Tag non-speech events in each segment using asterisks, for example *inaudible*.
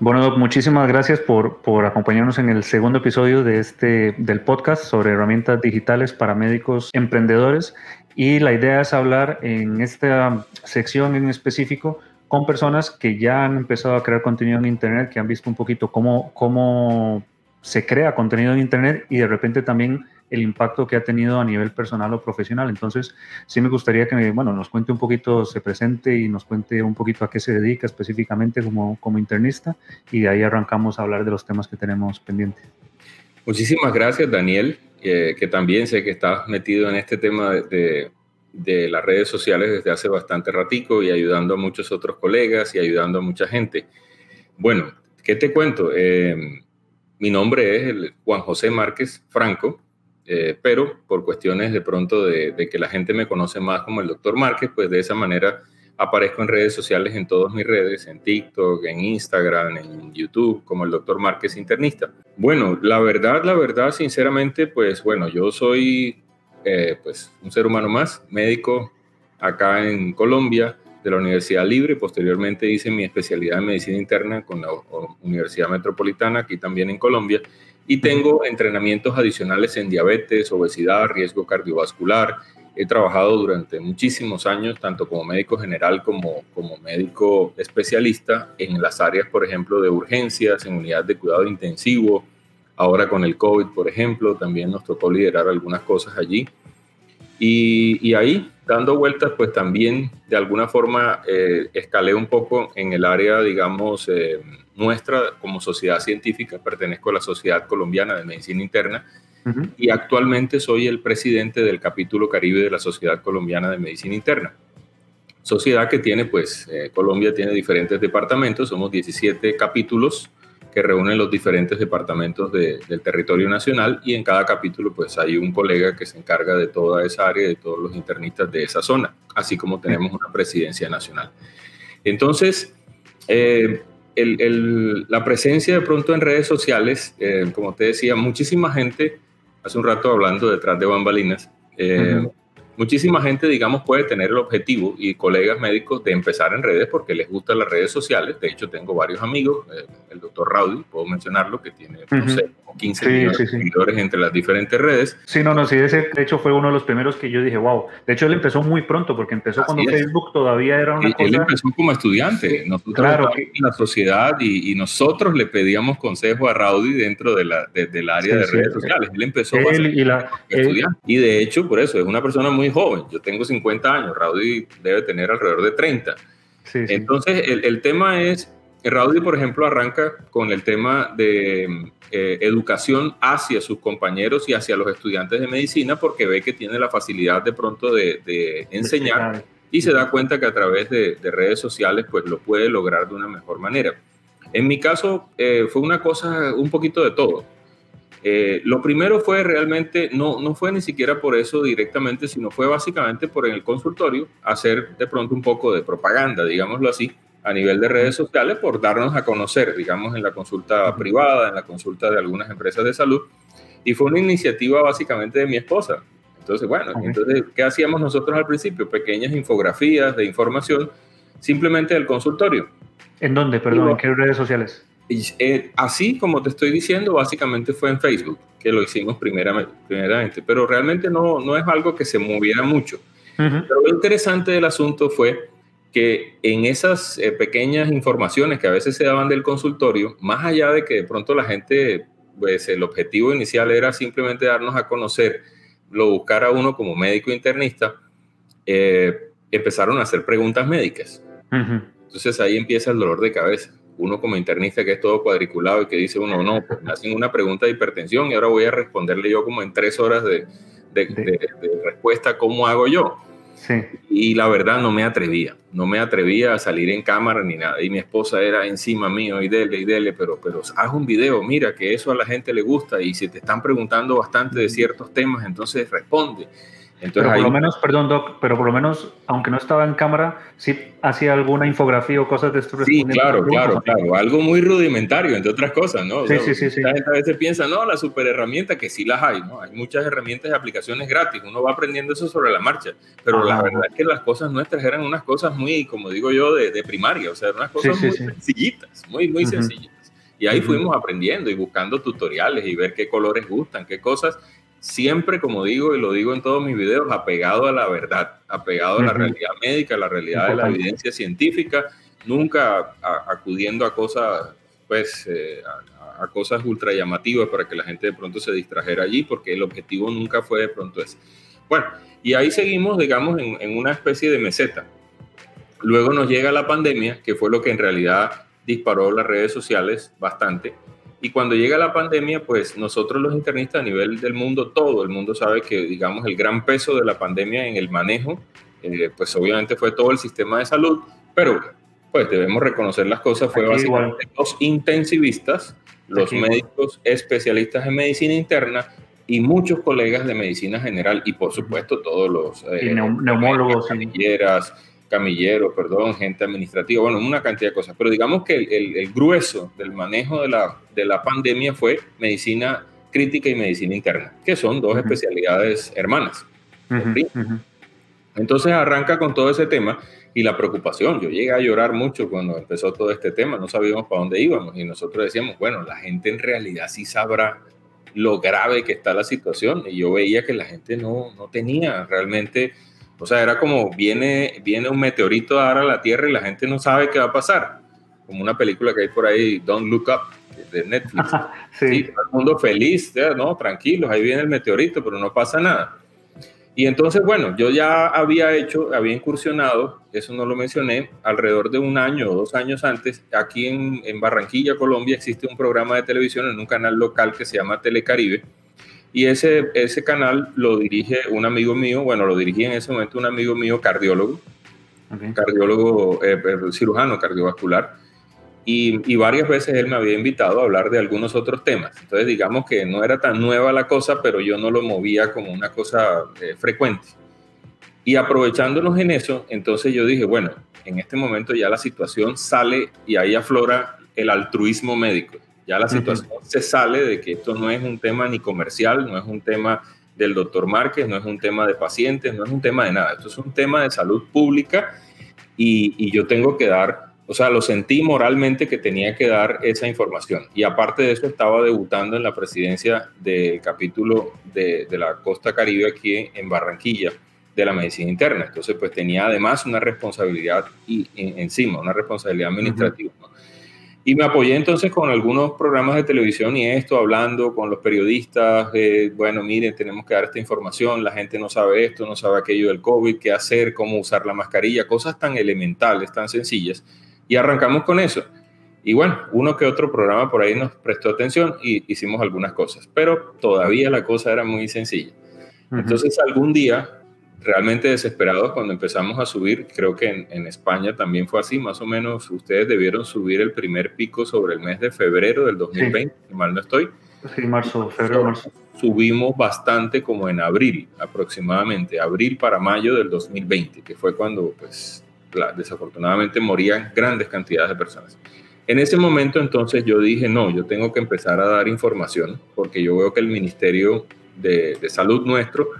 Bueno, muchísimas gracias por, por, acompañarnos en el segundo episodio de este, del podcast sobre herramientas digitales para médicos emprendedores. Y la idea es hablar en esta sección en específico con personas que ya han empezado a crear contenido en Internet, que han visto un poquito cómo, cómo se crea contenido en Internet y de repente también el impacto que ha tenido a nivel personal o profesional. Entonces, sí me gustaría que bueno, nos cuente un poquito, se presente y nos cuente un poquito a qué se dedica específicamente como, como internista y de ahí arrancamos a hablar de los temas que tenemos pendientes. Muchísimas gracias, Daniel, que también sé que estás metido en este tema de, de, las redes sociales desde hace bastante ratico y ayudando a muchos otros colegas y ayudando a mucha gente. Bueno, ¿qué te cuento? Eh, mi nombre es Juan José Márquez Franco. Eh, pero por cuestiones de pronto de, que la gente me conoce más como el doctor Márquez, pues de esa manera aparezco en redes sociales, en todas mis redes, en TikTok, en Instagram, en YouTube, como el doctor Márquez internista. Bueno, la verdad, la verdad, sinceramente, pues bueno, yo soy eh, pues un ser humano más, médico acá en Colombia, de la Universidad Libre, posteriormente hice mi especialidad en medicina interna con la Universidad Metropolitana, aquí también en Colombia, y tengo entrenamientos adicionales en diabetes, obesidad, riesgo cardiovascular. He trabajado durante muchísimos años, tanto como médico general como como médico especialista, en las áreas, por ejemplo, de urgencias, en unidades de cuidado intensivo. Ahora con el COVID, por ejemplo, también nos tocó liderar algunas cosas allí. Y, y ahí, dando vueltas, pues también de alguna forma eh, escalé un poco en el área, digamos, eh, nuestra como sociedad científica, pertenezco a la Sociedad Colombiana de Medicina Interna y actualmente soy el presidente del capítulo Caribe de la Sociedad Colombiana de Medicina Interna. Sociedad que tiene, pues, eh, Colombia tiene diferentes departamentos, somos 17 capítulos que reúnen los diferentes departamentos del territorio nacional y en cada capítulo pues hay un colega que se encarga de toda esa área, de todos los internistas de esa zona, así como tenemos una presidencia nacional. Entonces, eh, la presencia de pronto en redes sociales, eh, como te decía, muchísima gente, hace un rato hablando detrás de bambalinas, eh, muchísima gente, digamos, puede tener el objetivo y colegas médicos de empezar en redes porque les gustan las redes sociales. De hecho, tengo varios amigos, eh, el doctor Raudy, puedo mencionarlo, que tiene, no sé, 15 millones de seguidores entre las diferentes redes. Sí, no, no, sí, ese de hecho fue uno de los primeros que yo dije, wow. De hecho, él empezó muy pronto porque empezó cuando Facebook todavía era una cosa... Él empezó como estudiante, nosotros claro, en la sociedad y, nosotros le pedíamos consejo a Raudy dentro de la, del área de redes sociales. Él empezó él y, la, estudiante. y de hecho, por eso, es una persona muy joven. Yo tengo 50 años, Raudy debe tener alrededor de 30. Entonces, el, el tema es Raudy, por ejemplo, arranca con el tema de eh, educación hacia sus compañeros y hacia los estudiantes de medicina porque ve que tiene la facilidad de pronto de, enseñar y se da cuenta que a través de, redes sociales pues lo puede lograr de una mejor manera. En mi caso eh, fue una cosa un poquito de todo. Eh, lo primero fue realmente, no, no fue ni siquiera por eso directamente, sino fue básicamente por en el consultorio hacer de pronto un poco de propaganda, digámoslo así, a nivel de redes sociales por darnos a conocer, digamos, en la consulta privada, en la consulta de algunas empresas de salud. Y fue una iniciativa básicamente de mi esposa. Entonces, bueno, entonces, ¿qué hacíamos nosotros al principio? Pequeñas infografías de información simplemente del consultorio. ¿En dónde, perdón? ¿En qué redes sociales? Eh, así como te estoy diciendo, básicamente fue en Facebook, que lo hicimos primeramente, primeramente pero realmente no, no es algo que se moviera mucho. Pero lo interesante del asunto fue que en esas eh, pequeñas informaciones que a veces se daban del consultorio, más allá de que de pronto la gente, pues el objetivo inicial era simplemente darnos a conocer, lo buscara uno como médico internista, eh, empezaron a hacer preguntas médicas. Entonces ahí empieza el dolor de cabeza. Uno como internista que es todo cuadriculado y que dice uno, no, pues me hacen una pregunta de hipertensión y ahora voy a responderle yo como en tres horas de, de, de respuesta, ¿cómo hago yo? Y la verdad no me atrevía, no me atrevía a salir en cámara ni nada. Y mi esposa era encima mío y dele y dele, pero, pero haz un video, mira que eso a la gente le gusta y si te están preguntando bastante de ciertos temas, entonces responde. Entonces, pero por lo menos, perdón, Doc, pero por lo menos, aunque no estaba en cámara, sí hacía alguna infografía o cosas de esto. Sí, claro, claro, claro. Algo muy rudimentario, entre otras cosas, ¿no? sí, sí, sí, sí. La gente a veces piensa, no, la super herramienta, que sí las hay, ¿no? Hay muchas herramientas y aplicaciones gratis. Uno va aprendiendo eso sobre la marcha. Pero la verdad es que las cosas nuestras eran unas cosas muy, como digo yo, de, de primaria. O sea, unas cosas muy sencillitas, muy, muy sencillitas. Y ahí fuimos aprendiendo y buscando tutoriales y ver qué colores gustan, qué cosas siempre, como digo y lo digo en todos mis videos, apegado a la verdad, apegado a la realidad médica, a la realidad de la evidencia científica, nunca acudiendo a cosas, pues, eh, a, cosas ultra llamativas para que la gente de pronto se distrajera allí, porque el objetivo nunca fue de pronto ese. Bueno, y ahí seguimos, digamos, en, en una especie de meseta. Luego nos llega la pandemia, que fue lo que en realidad disparó las redes sociales bastante y cuando llega la pandemia, pues nosotros los internistas a nivel del mundo, todo el mundo sabe que, digamos, el gran peso de la pandemia en el manejo, eh, pues obviamente fue todo el sistema de salud, pero pues debemos reconocer las cosas, fue básicamente los intensivistas, los médicos especialistas en medicina interna y muchos colegas de medicina general y por supuesto todos los eh, neumólogos, camilleros, perdón, gente administrativa, bueno, una cantidad de cosas. Pero digamos que el, grueso del manejo de la, de la pandemia fue medicina crítica y medicina interna, que son dos especialidades hermanas. Entonces arranca con todo ese tema y la preocupación. Yo llegué a llorar mucho cuando empezó todo este tema, no sabíamos para dónde íbamos y nosotros decíamos, bueno, la gente en realidad sí sabrá lo grave que está la situación y yo veía que la gente no, no tenía realmente o sea, era como viene, viene un meteorito a dar a la Tierra y la gente no sabe qué va a pasar. Como una película que hay por ahí, Don't Look Up, de Netflix. sí. todo el mundo feliz, no, tranquilos, ahí viene el meteorito, pero no pasa nada. Y entonces, bueno, yo ya había hecho, había incursionado, eso no lo mencioné, alrededor de un año o dos años antes, aquí en, en Barranquilla, Colombia, existe un programa de televisión en un canal local que se llama Telecaribe, y ese, ese canal lo dirige un amigo mío, bueno, lo dirigía en ese momento un amigo mío cardiólogo, cardiólogo, eh, eh, cirujano cardiovascular, y, y, varias veces él me había invitado a hablar de algunos otros temas. Entonces, digamos que no era tan nueva la cosa, pero yo no lo movía como una cosa eh, frecuente. Y aprovechándonos en eso, entonces yo dije, bueno, en este momento ya la situación sale y ahí aflora el altruismo médico. Ya la situación se sale de que esto no es un tema ni comercial, no es un tema del doctor Márquez, no es un tema de pacientes, no es un tema de nada. Esto es un tema de salud pública y, yo tengo que dar, o sea, lo sentí moralmente que tenía que dar esa información. Y aparte de eso, estaba debutando en la presidencia del capítulo de, la Costa Caribe aquí en Barranquilla de la medicina interna. Entonces, pues tenía además una responsabilidad y, encima, una responsabilidad administrativa. Y me apoyé entonces con algunos programas de televisión y esto, hablando con los periodistas, bueno, miren, tenemos que dar esta información, la gente no sabe esto, no sabe aquello del COVID, qué hacer, cómo usar la mascarilla, cosas tan elementales, tan sencillas. Y arrancamos con eso. Y bueno, uno que otro programa por ahí nos prestó atención y hicimos algunas cosas, pero todavía la cosa era muy sencilla. Entonces algún día realmente desesperados cuando empezamos a subir. Creo que en, España también fue así, más o menos ustedes debieron subir el primer pico sobre el mes de febrero del 2020, si mal no estoy. Sí, marzo, febrero, marzo. Subimos bastante como en abril, aproximadamente, abril para mayo del 2020, que fue cuando, pues, desafortunadamente morían grandes cantidades de personas. En ese momento entonces yo dije, no, yo tengo que empezar a dar información, porque yo veo que el Ministerio de, de Salud nuestro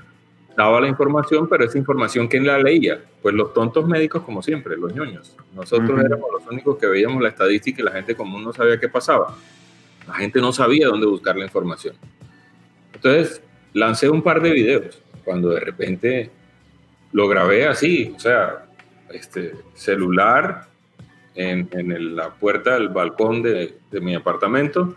daba la información, pero esa información, ¿quién la leía? Pues los tontos médicos, como siempre, los ñoños. Nosotros éramos los únicos que veíamos la estadística y la gente común no sabía qué pasaba. La gente no sabía dónde buscar la información. Entonces, lancé un par de videos cuando de repente lo grabé así, o sea, este celular en, en la puerta del balcón de, de mi apartamento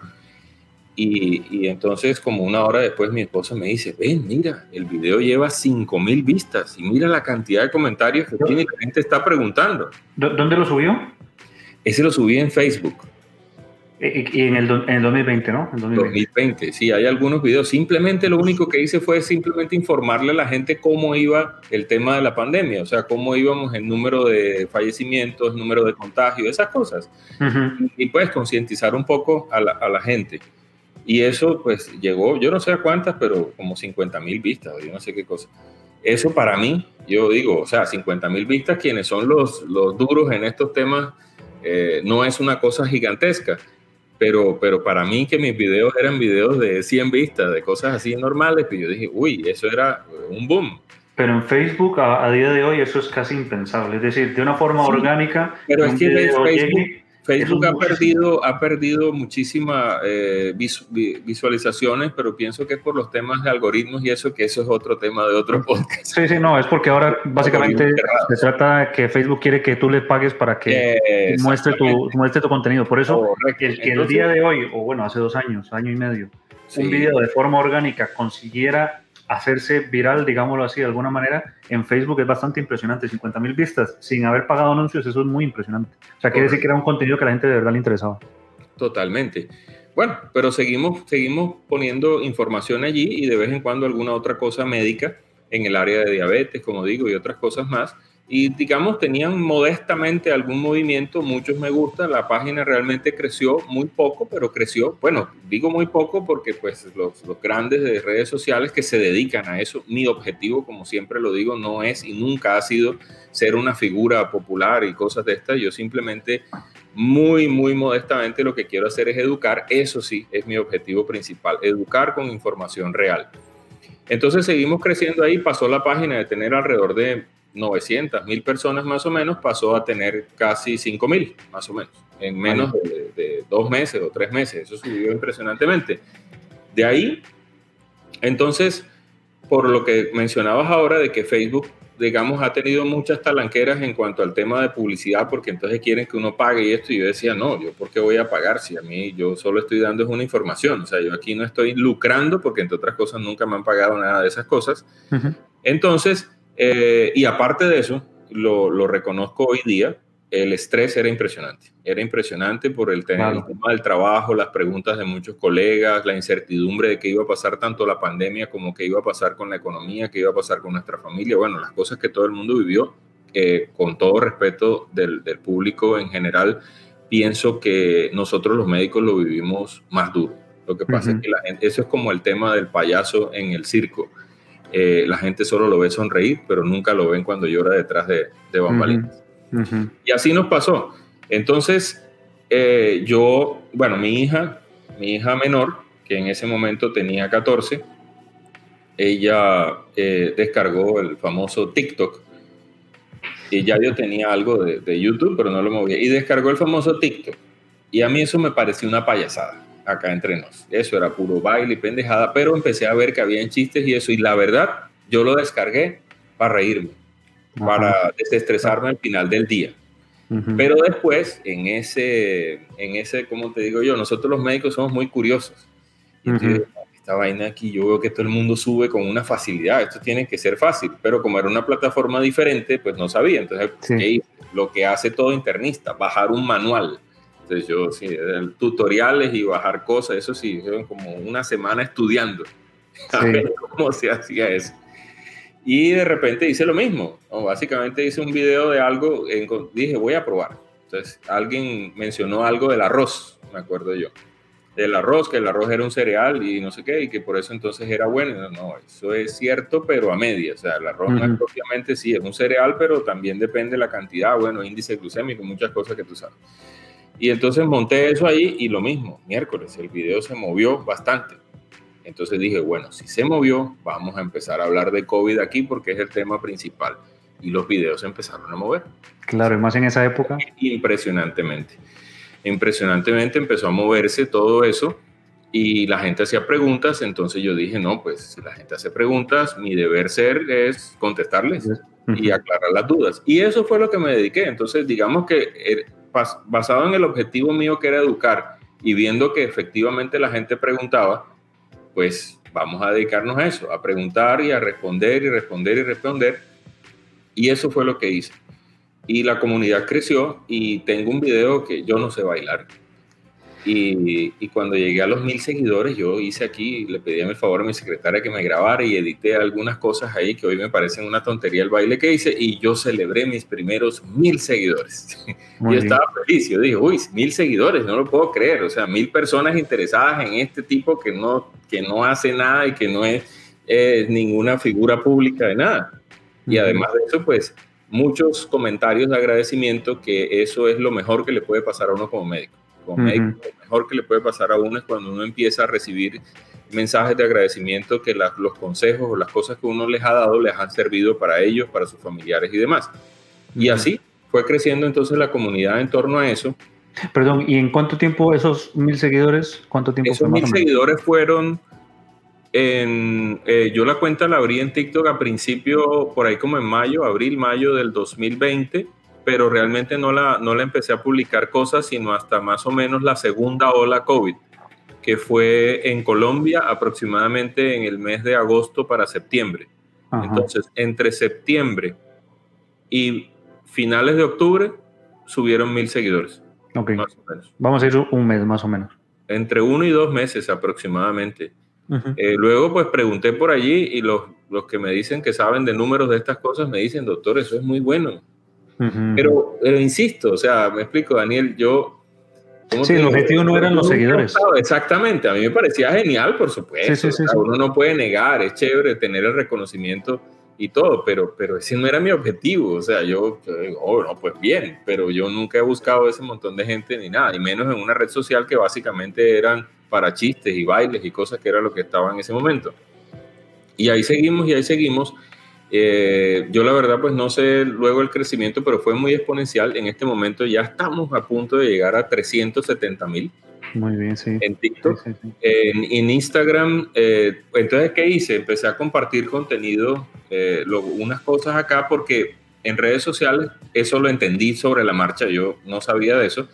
y, entonces, como una hora después, mi esposa me dice, ven, mira, el video lleva 5.000 vistas y mira la cantidad de comentarios que tiene y la gente está preguntando. ¿Dónde lo subió? Ese lo subí en Facebook. Y en el, en el 2020, ¿no? En 2020. sí, hay algunos videos. Simplemente lo único que hice fue simplemente informarle a la gente cómo iba el tema de la pandemia, o sea, cómo íbamos en número de fallecimientos, número de contagios, esas cosas. y, pues concientizar un poco a la, a la gente. Y eso pues llegó, yo no sé a cuántas, pero como 50 mil vistas, yo no sé qué cosa. Eso para mí, yo digo, o sea, 50 mil vistas, quienes son los, los duros en estos temas, eh, no es una cosa gigantesca. Pero, pero para mí que mis videos eran videos de 100 vistas, de cosas así normales, pues yo dije, uy, eso era un boom. Pero en Facebook a, día de hoy eso es casi impensable. Es decir, de una forma orgánica. Pero es que Facebook, Facebook ha perdido, ha perdido muchísimas eh, visualizaciones, pero pienso que es por los temas de algoritmos y eso, que eso es otro tema de otro podcast. Sí, sí, no, es porque ahora básicamente se trata de que Facebook quiere que tú le pagues para que muestre tu, muestre tu contenido. Por eso, el, que el día de hoy, o bueno, hace dos años, año y medio, un video de forma orgánica consiguiera hacerse viral, digámoslo así, de alguna manera, en Facebook es bastante impresionante. 50 mil vistas sin haber pagado anuncios, eso es muy impresionante. O sea, quiere decir que era un contenido que a la gente de verdad le interesaba. Totalmente. Bueno, pero seguimos, seguimos poniendo información allí y de vez en cuando alguna otra cosa médica en el área de diabetes, como digo, y otras cosas más y digamos tenían modestamente algún movimiento, muchos me gusta, la página realmente creció muy poco, pero creció, bueno, digo muy poco porque pues los, los, grandes de redes sociales que se dedican a eso, mi objetivo, como siempre lo digo, no es y nunca ha sido ser una figura popular y cosas de estas, yo simplemente muy, muy modestamente lo que quiero hacer es educar, eso sí, es mi objetivo principal, educar con información real. Entonces seguimos creciendo ahí, pasó la página de tener alrededor de 900 mil personas más o menos, pasó a tener casi 5 mil, más o menos, en menos de, dos meses o tres meses. Eso subió impresionantemente. De ahí, entonces, por lo que mencionabas ahora de que Facebook, digamos, ha tenido muchas talanqueras en cuanto al tema de publicidad, porque entonces quieren que uno pague y esto, y yo decía, no, yo por qué voy a pagar si a mí yo solo estoy dando es una información, o sea, yo aquí no estoy lucrando, porque entre otras cosas nunca me han pagado nada de esas cosas. Entonces, eh, y aparte de eso, lo, reconozco hoy día, el estrés era impresionante. Era impresionante por el, tema del trabajo, las preguntas de muchos colegas, la incertidumbre de qué iba a pasar tanto la pandemia como qué iba a pasar con la economía, qué iba a pasar con nuestra familia. Bueno, las cosas que todo el mundo vivió, eh, con todo respeto del, público en general, pienso que nosotros los médicos lo vivimos más duro. Lo que pasa es que la gente, eso es como el tema del payaso en el circo eh, la gente solo lo ve sonreír, pero nunca lo ven cuando llora detrás de, de bambalinas. Y así nos pasó. Entonces, eh, yo, bueno, mi hija, mi hija menor, que en ese momento tenía 14, ella eh, descargó el famoso TikTok. Y ya yo tenía algo de, de YouTube, pero no lo movía. Y descargó el famoso TikTok. Y a mí eso me pareció una payasada acá entre nos. Eso era puro baile y pendejada, pero empecé a ver que habían chistes y eso, y la verdad, yo lo descargué para reírme, para desestresarme al final del día. Pero después, en ese, en ese, como te digo yo, nosotros los médicos somos muy curiosos. esta vaina aquí, yo veo que todo el mundo sube con una facilidad, esto tiene que ser fácil, pero como era una plataforma diferente, pues no sabía. Entonces, Lo que hace todo internista, bajar un manual yo, sí, tutoriales y bajar cosas, eso sí, como una semana estudiando *laughs* a ver cómo se hacía eso. Y de repente hice lo mismo, básicamente hice un video de algo, dije, voy a probar. Entonces, alguien mencionó algo del arroz, me acuerdo yo. Del arroz, que el arroz era un cereal y no sé qué, y que por eso entonces era bueno. No, eso es cierto, pero a media. O sea, el arroz no es propiamente, sí, es un cereal, pero también depende de la cantidad, bueno, índice glucémico, muchas cosas que tú sabes. Y entonces monté eso ahí y lo mismo, miércoles, el video se movió bastante. Entonces dije, bueno, si se movió, vamos a empezar a hablar de COVID aquí porque es el tema principal. Y los videos empezaron a mover. Claro, y más en esa época. Impresionantemente. Impresionantemente empezó a moverse todo eso y la gente hacía preguntas. Entonces yo dije, no, pues si la gente hace preguntas, mi deber ser es contestarles y aclarar las dudas. Y eso fue lo que me dediqué. Entonces, digamos que basado en el objetivo mío que era educar y viendo que efectivamente la gente preguntaba, pues vamos a dedicarnos a eso, a preguntar y a responder y responder y responder. Y eso fue lo que hice. Y la comunidad creció y tengo un video que yo no sé bailar. Y, cuando llegué a los mil seguidores, yo hice aquí, le pedí a mi favor a mi secretaria que me grabara y edité algunas cosas ahí que hoy me parecen una tontería el baile que hice y yo celebré mis primeros mil seguidores. *laughs* yo estaba feliz, yo dije, uy, mil seguidores, no lo puedo creer, o sea, mil personas interesadas en este tipo que no, que no hace nada y que no es eh, ninguna figura pública de nada. Y además de eso, pues muchos comentarios de agradecimiento que eso es lo mejor que le puede pasar a uno como médico. Como médico, lo mejor que le puede pasar a uno es cuando uno empieza a recibir mensajes de agradecimiento que los consejos o las cosas que uno les ha dado les han servido para ellos, para sus familiares y demás. Y así fue creciendo entonces la comunidad en torno a eso. Perdón, ¿y en cuánto tiempo esos mil seguidores? ¿Cuánto tiempo Esos mil seguidores fueron en, eh, yo la cuenta la abrí en TikTok a principio, por ahí como en mayo, abril, mayo del 2020, pero realmente no la, no la empecé a publicar cosas, sino hasta más o menos la segunda ola COVID, que fue en Colombia aproximadamente en el mes de agosto para septiembre. Entonces, entre septiembre y finales de octubre subieron mil seguidores. Vamos a ir un mes más o menos. Entre uno y dos meses aproximadamente. Eh, luego, pues pregunté por allí y los, los que me dicen que saben de números de estas cosas me dicen, doctor, eso es muy bueno. Pero, pero, insisto, o sea, me explico, Daniel, yo... Sí, el objetivo no eran los seguidores. Exactamente, a mí me parecía genial, por supuesto. uno no puede negar, es chévere tener el reconocimiento y todo, pero, pero ese no era mi objetivo. O sea, yo, digo, oh, no, pues bien, pero yo nunca he buscado ese montón de gente ni nada, y menos en una red social que básicamente eran para chistes y bailes y cosas que era lo que estaba en ese momento. Y ahí seguimos y ahí seguimos. Eh, yo la verdad pues no sé luego el crecimiento, pero fue muy exponencial. En este momento ya estamos a punto de llegar a 370 mil. Muy bien, sí. En TikTok. En, Instagram, eh, entonces, ¿qué hice? Empecé a compartir contenido, eh, unas cosas acá, porque en redes sociales eso lo entendí sobre la marcha, yo no sabía de eso.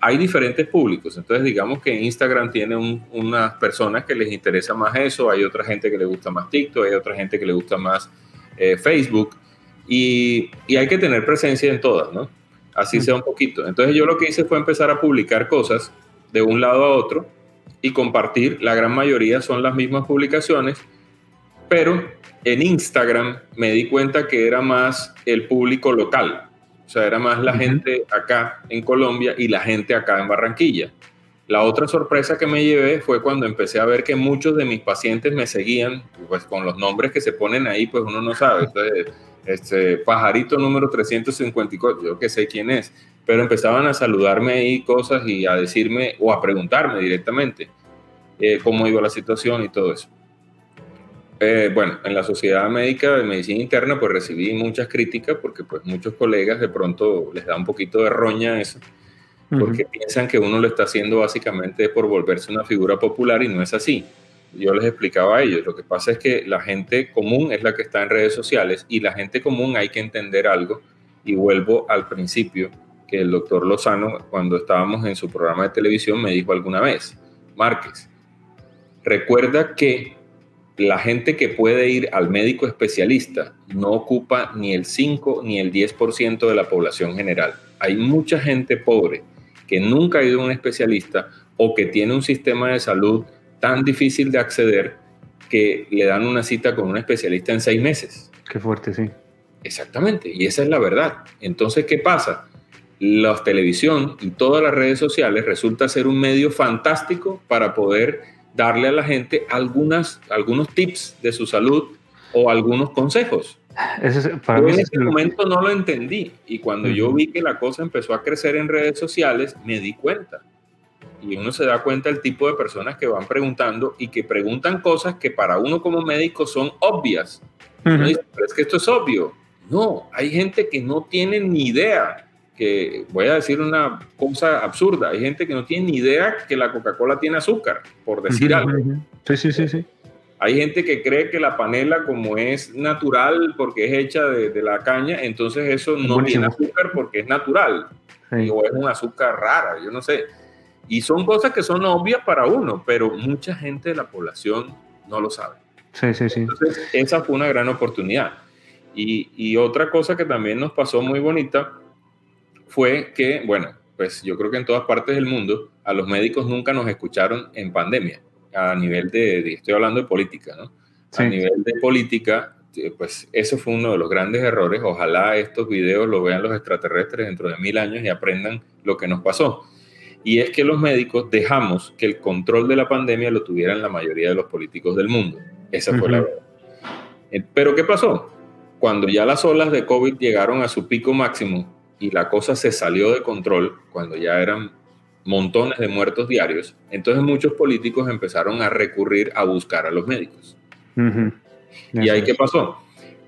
Hay diferentes públicos, entonces digamos que Instagram tiene unas personas que les interesa más eso, hay otra gente que le gusta más TikTok, hay otra gente que le gusta más eh, Facebook, y, y hay que tener presencia en todas, ¿no? Así sea un poquito. Entonces yo lo que hice fue empezar a publicar cosas de un lado a otro y compartir. La gran mayoría son las mismas publicaciones, pero en Instagram me di cuenta que era más el público local. O sea, era más la gente acá en Colombia y la gente acá en Barranquilla. La otra sorpresa que me llevé fue cuando empecé a ver que muchos de mis pacientes me seguían, pues con los nombres que se ponen ahí, pues uno no sabe. Entonces, este pajarito número 354, yo que sé quién es pero empezaban a saludarme ahí cosas y a decirme o a preguntarme directamente eh, cómo iba la situación y todo eso. Eh, bueno, en la Sociedad Médica de Medicina Interna pues recibí muchas críticas porque pues muchos colegas de pronto les da un poquito de roña eso, porque piensan que uno lo está haciendo básicamente por volverse una figura popular y no es así. Yo les explicaba a ellos, lo que pasa es que la gente común es la que está en redes sociales y la gente común hay que entender algo y vuelvo al principio que el doctor Lozano, cuando estábamos en su programa de televisión, me dijo alguna vez, Márquez, recuerda que la gente que puede ir al médico especialista no ocupa ni el 5 ni el 10% de la población general. Hay mucha gente pobre que nunca ha ido a un especialista o que tiene un sistema de salud tan difícil de acceder que le dan una cita con un especialista en seis meses. Qué fuerte, sí. Exactamente, y esa es la verdad. Entonces, ¿qué pasa? la televisión y todas las redes sociales resulta ser un medio fantástico para poder darle a la gente algunas, algunos tips de su salud o algunos consejos. Para en ese momento no lo entendí y cuando yo vi que la cosa empezó a crecer en redes sociales, me di cuenta. Y uno se da cuenta del tipo de personas que van preguntando y que preguntan cosas que para uno como médico son obvias. pero es que esto es obvio. No, hay gente que no tiene ni idea que voy a decir una cosa absurda, hay gente que no tiene ni idea que la Coca-Cola tiene azúcar, por decir algo. Sí, sí, sí, sí. Hay gente que cree que la panela como es natural porque es hecha de, la caña, entonces eso no tiene azúcar porque es natural. O es un azúcar rara, yo no sé. Y son cosas que son obvias para uno, pero mucha gente de la población no lo sabe. Sí, sí, sí. Entonces, esa fue una gran oportunidad. Y, y otra cosa que también nos pasó muy bonita fue que, bueno, pues yo creo que en todas partes del mundo a los médicos nunca nos escucharon en pandemia, a nivel de, estoy hablando de política, ¿no? A nivel de política, eh, pues eso fue uno de los grandes errores. Ojalá estos videos lo vean los extraterrestres dentro de mil años y aprendan lo que nos pasó. Y es que los médicos dejamos que el control de la pandemia lo tuvieran la mayoría de los políticos del mundo. Esa fue la verdad. Eh, pero ¿qué pasó? Cuando ya las olas de COVID llegaron a su pico máximo y la cosa se salió de control, cuando ya eran montones de muertos diarios, entonces muchos políticos empezaron a recurrir a buscar a los médicos. ¿Y ahí qué pasó?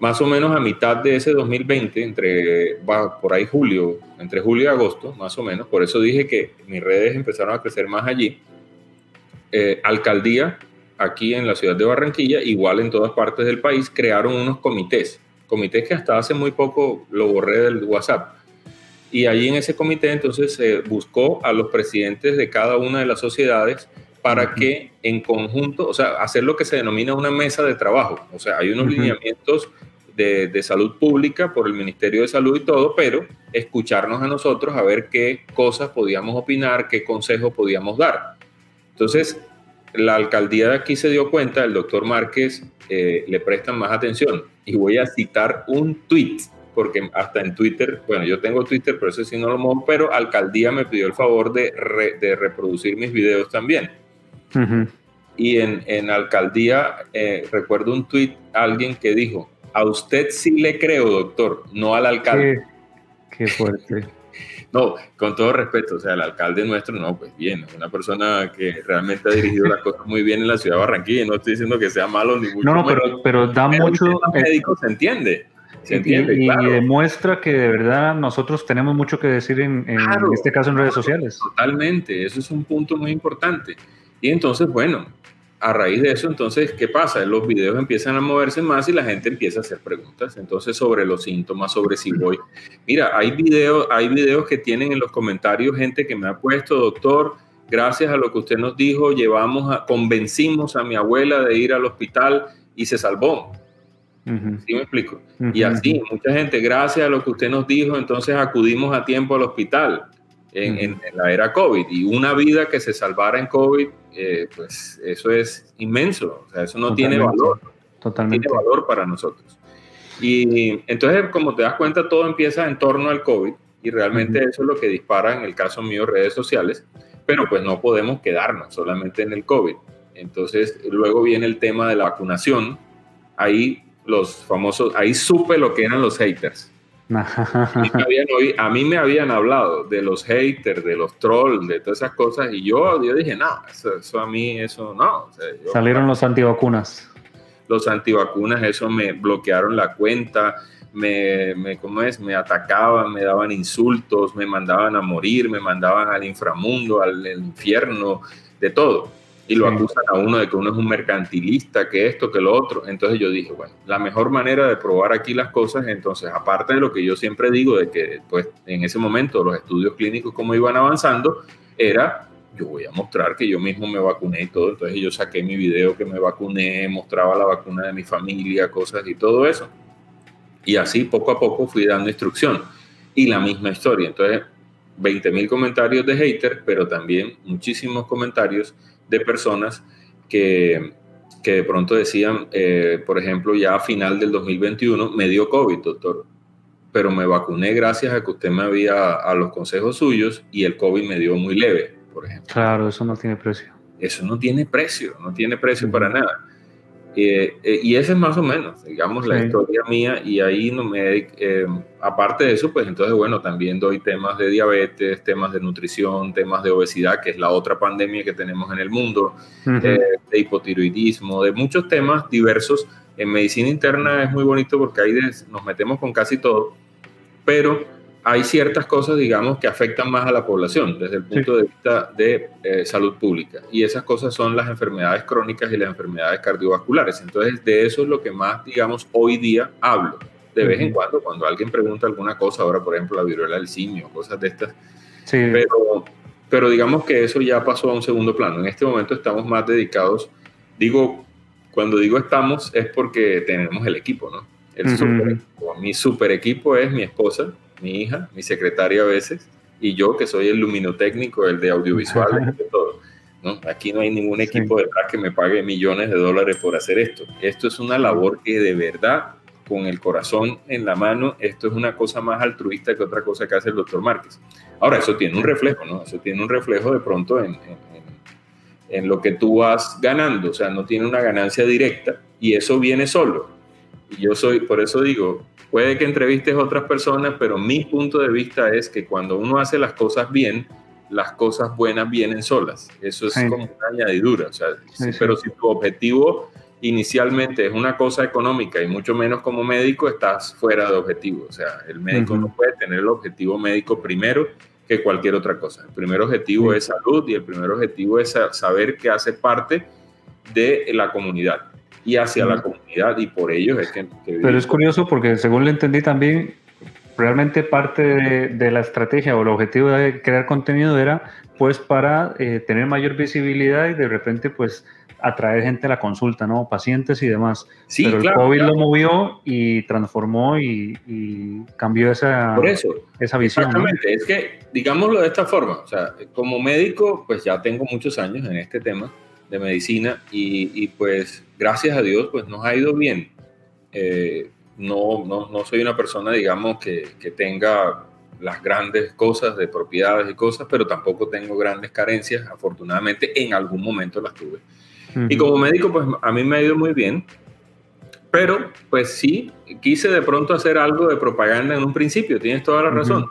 Más o menos a mitad de ese 2020, entre por ahí julio, entre julio y agosto, más o menos, por eso dije que mis redes empezaron a crecer más allí. Eh, alcaldía, aquí en la ciudad de Barranquilla, igual en todas partes del país, crearon unos comités, comités que hasta hace muy poco lo borré del WhatsApp, y allí en ese comité entonces se buscó a los presidentes de cada una de las sociedades para que en conjunto, o sea, hacer lo que se denomina una mesa de trabajo. O sea, hay unos lineamientos de, de, salud pública por el Ministerio de Salud y todo, pero escucharnos a nosotros a ver qué cosas podíamos opinar, qué consejos podíamos dar. Entonces, la alcaldía de aquí se dio cuenta, el doctor Márquez eh, le prestan más atención. Y voy a citar un tweet porque hasta en Twitter, bueno, yo tengo Twitter, pero eso sí no lo muevo, pero Alcaldía me pidió el favor de, de reproducir mis videos también. Y en, en Alcaldía eh, recuerdo un tweet, alguien que dijo, a usted sí le creo, doctor, no al alcalde. Qué, fuerte. *laughs* no, con todo respeto, o sea, el alcalde nuestro, no, pues bien, es una persona que realmente ha dirigido las cosas muy bien en la ciudad de Barranquilla, no estoy diciendo que sea malo ni mucho No, no, pero, pero da mucho... médico se entiende y, demuestra que de verdad nosotros tenemos mucho que decir en, este caso en redes sociales. Totalmente, eso es un punto muy importante. Y entonces, bueno, a raíz de eso, entonces, ¿qué pasa? Los videos empiezan a moverse más y la gente empieza a hacer preguntas. Entonces, sobre los síntomas, sobre si voy. Mira, hay videos, hay videos que tienen en los comentarios gente que me ha puesto, doctor, gracias a lo que usted nos dijo, llevamos a, convencimos a mi abuela de ir al hospital y se salvó. ¿Sí me explico? Y así, mucha gente, gracias a lo que usted nos dijo, entonces acudimos a tiempo al hospital en, la era COVID. Y una vida que se salvara en COVID, eh, pues eso es inmenso. O sea, eso no tiene valor. Totalmente. Tiene valor para nosotros. Y entonces, como te das cuenta, todo empieza en torno al COVID y realmente eso es lo que dispara, en el caso mío, redes sociales. Pero pues no podemos quedarnos solamente en el COVID. Entonces, luego viene el tema de la vacunación. Ahí los famosos, ahí supe lo que eran los haters. a, mí me habían hablado de los haters, de los trolls, de todas esas cosas, y yo, yo dije, no, eso, a mí, eso no. Salieron los antivacunas. Los antivacunas, eso me bloquearon la cuenta, me, me, ¿cómo es? me atacaban, me daban insultos, me mandaban a morir, me mandaban al inframundo, al infierno, de todo y lo acusan a uno de que uno es un mercantilista, que esto, que lo otro. Entonces yo dije, bueno, la mejor manera de probar aquí las cosas, entonces, aparte de lo que yo siempre digo, de que pues en ese momento los estudios clínicos como iban avanzando, era, yo voy a mostrar que yo mismo me vacuné y todo. Entonces yo saqué mi video que me vacuné, mostraba la vacuna de mi familia, cosas y todo eso. Y así poco a poco fui dando instrucción. Y la misma historia. Entonces, 20 mil comentarios de hater, pero también muchísimos comentarios de personas que, que de pronto decían, eh, por ejemplo, ya a final del 2021 me dio COVID, doctor, pero me vacuné gracias a que usted me había a los consejos suyos y el COVID me dio muy leve, por ejemplo. Claro, eso no tiene precio. Eso no tiene precio, no tiene precio para nada. Eh, eh, y esa es más o menos, digamos, la historia mía. Y ahí no me, eh, aparte de eso, pues entonces, bueno, también doy temas de diabetes, temas de nutrición, temas de obesidad, que es la otra pandemia que tenemos en el mundo, de hipotiroidismo, de muchos temas diversos. En medicina interna es muy bonito porque ahí nos metemos con casi todo, pero hay ciertas cosas, digamos, que afectan más a la población desde el punto de vista de eh, salud pública. Y esas cosas son las enfermedades crónicas y las enfermedades cardiovasculares. Entonces, de eso es lo que más, digamos, hoy día hablo. De vez en cuando, cuando alguien pregunta alguna cosa, ahora, por ejemplo, la viruela del simio, cosas de estas. Sí. Pero, pero digamos que eso ya pasó a un segundo plano. En este momento estamos más dedicados, digo, cuando digo estamos es porque tenemos el equipo, ¿no? El super equipo. Mi super equipo es mi esposa, mi hija, mi secretaria a veces, y yo que soy el luminotécnico, el de audiovisual, de todo. ¿no? Aquí no hay ningún equipo detrás que me pague millones de dólares por hacer esto. Esto es una labor que de verdad, con el corazón en la mano, esto es una cosa más altruista que otra cosa que hace el doctor Márquez. Ahora, eso tiene un reflejo, ¿no? Eso tiene un reflejo de pronto en, en lo que tú vas ganando, o sea, no tiene una ganancia directa y eso viene solo Y yo soy, por eso digo, puede que entrevistes a otras personas, pero mi punto de vista es que cuando uno hace las cosas bien, las cosas buenas vienen solas. Eso es como una añadidura. O sea, pero si tu objetivo inicialmente es una cosa económica y mucho menos como médico, estás fuera de objetivo. O sea, el médico no puede tener el objetivo médico primero que cualquier otra cosa. El primer objetivo es salud y el primer objetivo es saber que hace parte de la comunidad y hacia la comunidad y por ello es que... Pero es curioso porque según le entendí también, realmente parte de, la estrategia o el objetivo de crear contenido era pues para eh, tener mayor visibilidad y de repente pues atraer gente a la consulta, ¿no? Pacientes y demás. Sí, Pero el COVID lo movió y transformó y, cambió esa, Por eso, esa visión. Exactamente, es que digámoslo de esta forma, o sea, como médico pues ya tengo muchos años en este tema de medicina y, pues gracias a Dios pues nos ha ido bien. Eh, no, no, no, soy una persona, digamos, que, que, tenga las grandes cosas de propiedades y cosas, pero tampoco tengo grandes carencias. Afortunadamente, en algún momento las tuve. Y como médico, pues a mí me ha ido muy bien. Pero, pues sí, quise de pronto hacer algo de propaganda en un principio, tienes toda la razón.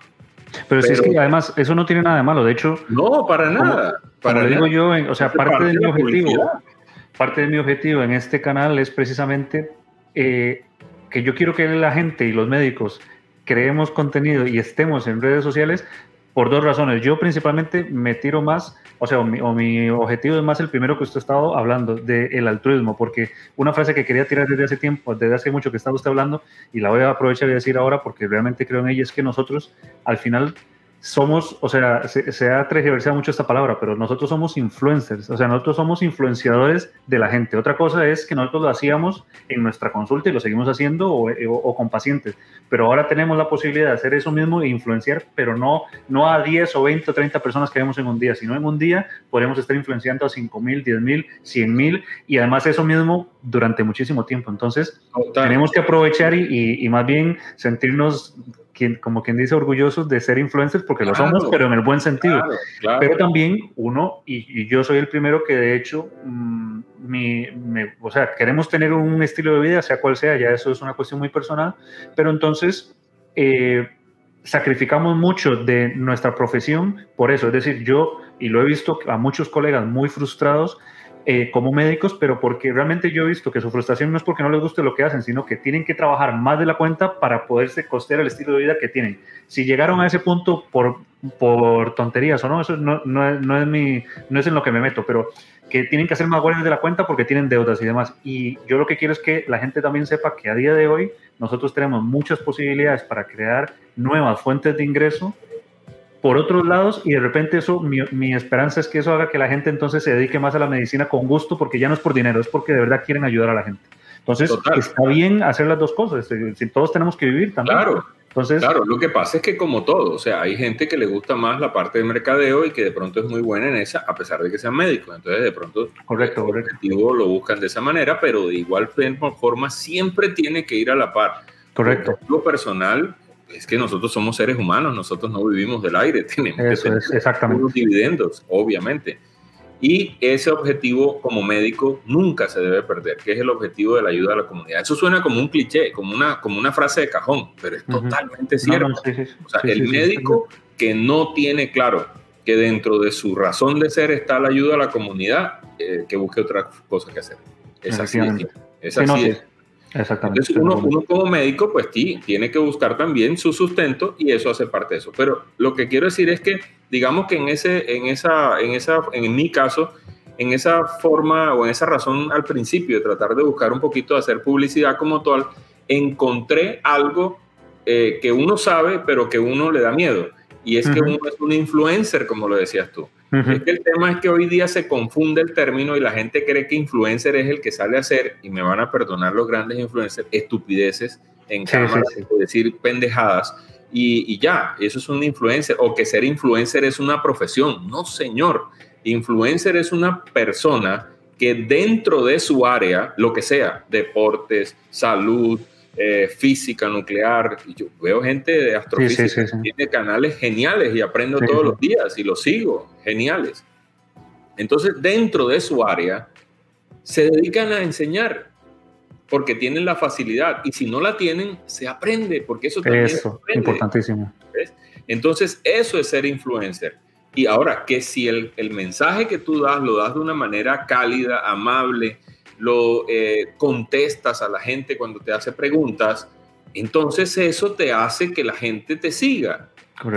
Pero, si es que además eso no tiene nada de malo, de hecho... No, para nada. para digo yo, o sea, parte, de mi objetivo, parte de mi objetivo en este canal es precisamente eh, que yo quiero que la gente y los médicos creemos contenido y estemos en redes sociales por dos razones. Yo principalmente me tiro más, o sea, o mi, objetivo es más el primero que usted ha estado hablando, del altruismo, porque una frase que quería tirar desde hace tiempo, desde hace mucho que estaba usted hablando, y la voy a aprovechar y decir ahora porque realmente creo en ella, es que nosotros al final somos, o sea, se, ha transversado mucho esta palabra, pero nosotros somos influencers, o sea, nosotros somos influenciadores de la gente. Otra cosa es que nosotros lo hacíamos en nuestra consulta y lo seguimos haciendo o, con pacientes, pero ahora tenemos la posibilidad de hacer eso mismo e influenciar, pero no, no a 10 o 20 o 30 personas que vemos en un día, sino en un día podemos estar influenciando a 5 mil, 10 mil, 100 mil y además eso mismo durante muchísimo tiempo. Entonces, tenemos que aprovechar y, y más bien sentirnos como quien dice, orgullosos de ser influencers, porque lo somos, pero en el buen sentido. pero también uno, y, yo soy el primero que de hecho, mm, mi, o sea, queremos tener un estilo de vida, sea cual sea, ya eso es una cuestión muy personal, pero entonces eh, sacrificamos mucho de nuestra profesión por eso. Es decir, yo, y lo he visto a muchos colegas muy frustrados, eh, como médicos, pero porque realmente yo he visto que su frustración no es porque no les guste lo que hacen, sino que tienen que trabajar más de la cuenta para poderse costear el estilo de vida que tienen. Si llegaron a ese punto por, por tonterías o no, eso no, no, no, es mi, no es en lo que me meto, pero que tienen que hacer más guardias de la cuenta porque tienen deudas y demás. Y yo lo que quiero es que la gente también sepa que a día de hoy nosotros tenemos muchas posibilidades para crear nuevas fuentes de ingreso por otros lados y de repente eso, mi, esperanza es que eso haga que la gente entonces se dedique más a la medicina con gusto porque ya no es por dinero, es porque de verdad quieren ayudar a la gente. Entonces, está bien hacer las dos cosas, eh, si todos tenemos que vivir también. Claro. Entonces, claro, lo que pasa es que como todo, o sea, hay gente que le gusta más la parte de mercadeo y que de pronto es muy buena en esa, a pesar de que sean médicos. Entonces, de pronto, correcto, el objetivo lo buscan de esa manera, pero de igual forma siempre tiene que ir a la par. Correcto. Lo personal es que nosotros somos seres humanos, nosotros no vivimos del aire, *laughs* tenemos Eso que es, exactamente. dividendos, obviamente. Y ese objetivo como médico nunca se debe perder, que es el objetivo de la ayuda a la comunidad. Eso suena como un cliché, como una, como una frase de cajón, pero es totalmente cierto. o sea, el médico que no tiene claro que dentro de su razón de ser está la ayuda a la comunidad, eh, que busque otra cosa que hacer. Es así. Es así. Exactamente. Entonces uno, como médico pues sí, tiene que buscar también su sustento y eso hace parte de eso. Pero lo que quiero decir es que digamos que en, ese, en, esa, en, esa, en mi caso, en esa forma o en esa razón al principio de tratar de buscar un poquito de hacer publicidad como tal, encontré algo eh, que uno sabe pero que uno le da miedo. Y es que uno es un influencer, como lo decías tú. Es que el tema es que hoy día se confunde el término y la gente cree que influencer es el que sale a hacer, y me van a perdonar los grandes influencers, estupideces en cámara, decir pendejadas, y, y, ya, eso es un influencer, o que ser influencer es una profesión. No, señor, influencer es una persona que dentro de su área, lo que sea, deportes, salud, eh, física nuclear. Yo veo gente de astrofísica que tiene canales geniales y aprendo todos los días y los sigo, geniales. Entonces, dentro de su área, se dedican a enseñar. porque tienen la facilidad y si no la tienen, se aprende, porque eso también eso, es importantísimo. Entonces, eso es ser influencer. Y ahora, que si el, el, mensaje que tú das lo das de una manera cálida, amable, lo eh, contestas a la gente cuando te hace preguntas, entonces eso te hace que la gente te siga.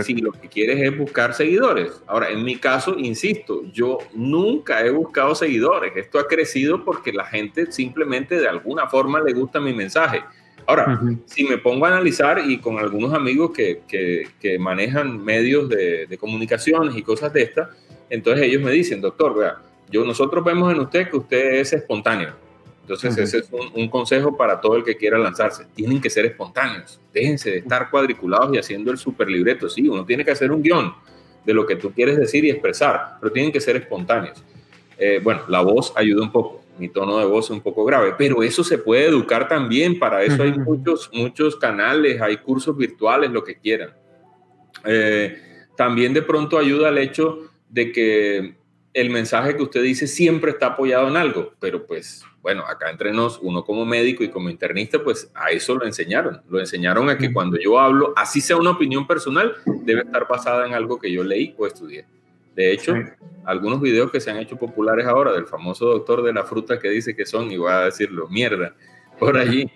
Si lo que quieres es buscar seguidores. Ahora, en mi caso, insisto, yo nunca he buscado seguidores. Esto ha crecido porque la gente simplemente de alguna forma le gusta mi mensaje. Ahora, si me pongo a analizar y con algunos amigos que, que, manejan medios de, de, comunicaciones y cosas de estas, entonces ellos me dicen, doctor, vea, yo, nosotros vemos en usted que usted es espontáneo. Entonces, ese es un, consejo para todo el que quiera lanzarse. Tienen que ser espontáneos. Déjense de estar cuadriculados y haciendo el super libreto. Sí, uno tiene que hacer un guion de lo que tú quieres decir y expresar, pero tienen que ser espontáneos. Eh, bueno, la voz ayuda un poco. Mi tono de voz es un poco grave, pero eso se puede educar también. Para eso hay muchos, muchos canales, hay cursos virtuales, lo que quieran. Eh, también de pronto ayuda el hecho de que el mensaje que usted dice siempre está apoyado en algo, pero pues bueno, acá entre nos, uno como médico y como internista, pues a eso lo enseñaron. Lo enseñaron a que cuando yo hablo, así sea una opinión personal, debe estar basada en algo que yo leí o estudié. De hecho, algunos videos que se han hecho populares ahora del famoso doctor de la fruta que dice que son, y voy a decirlo, mierda, por allí,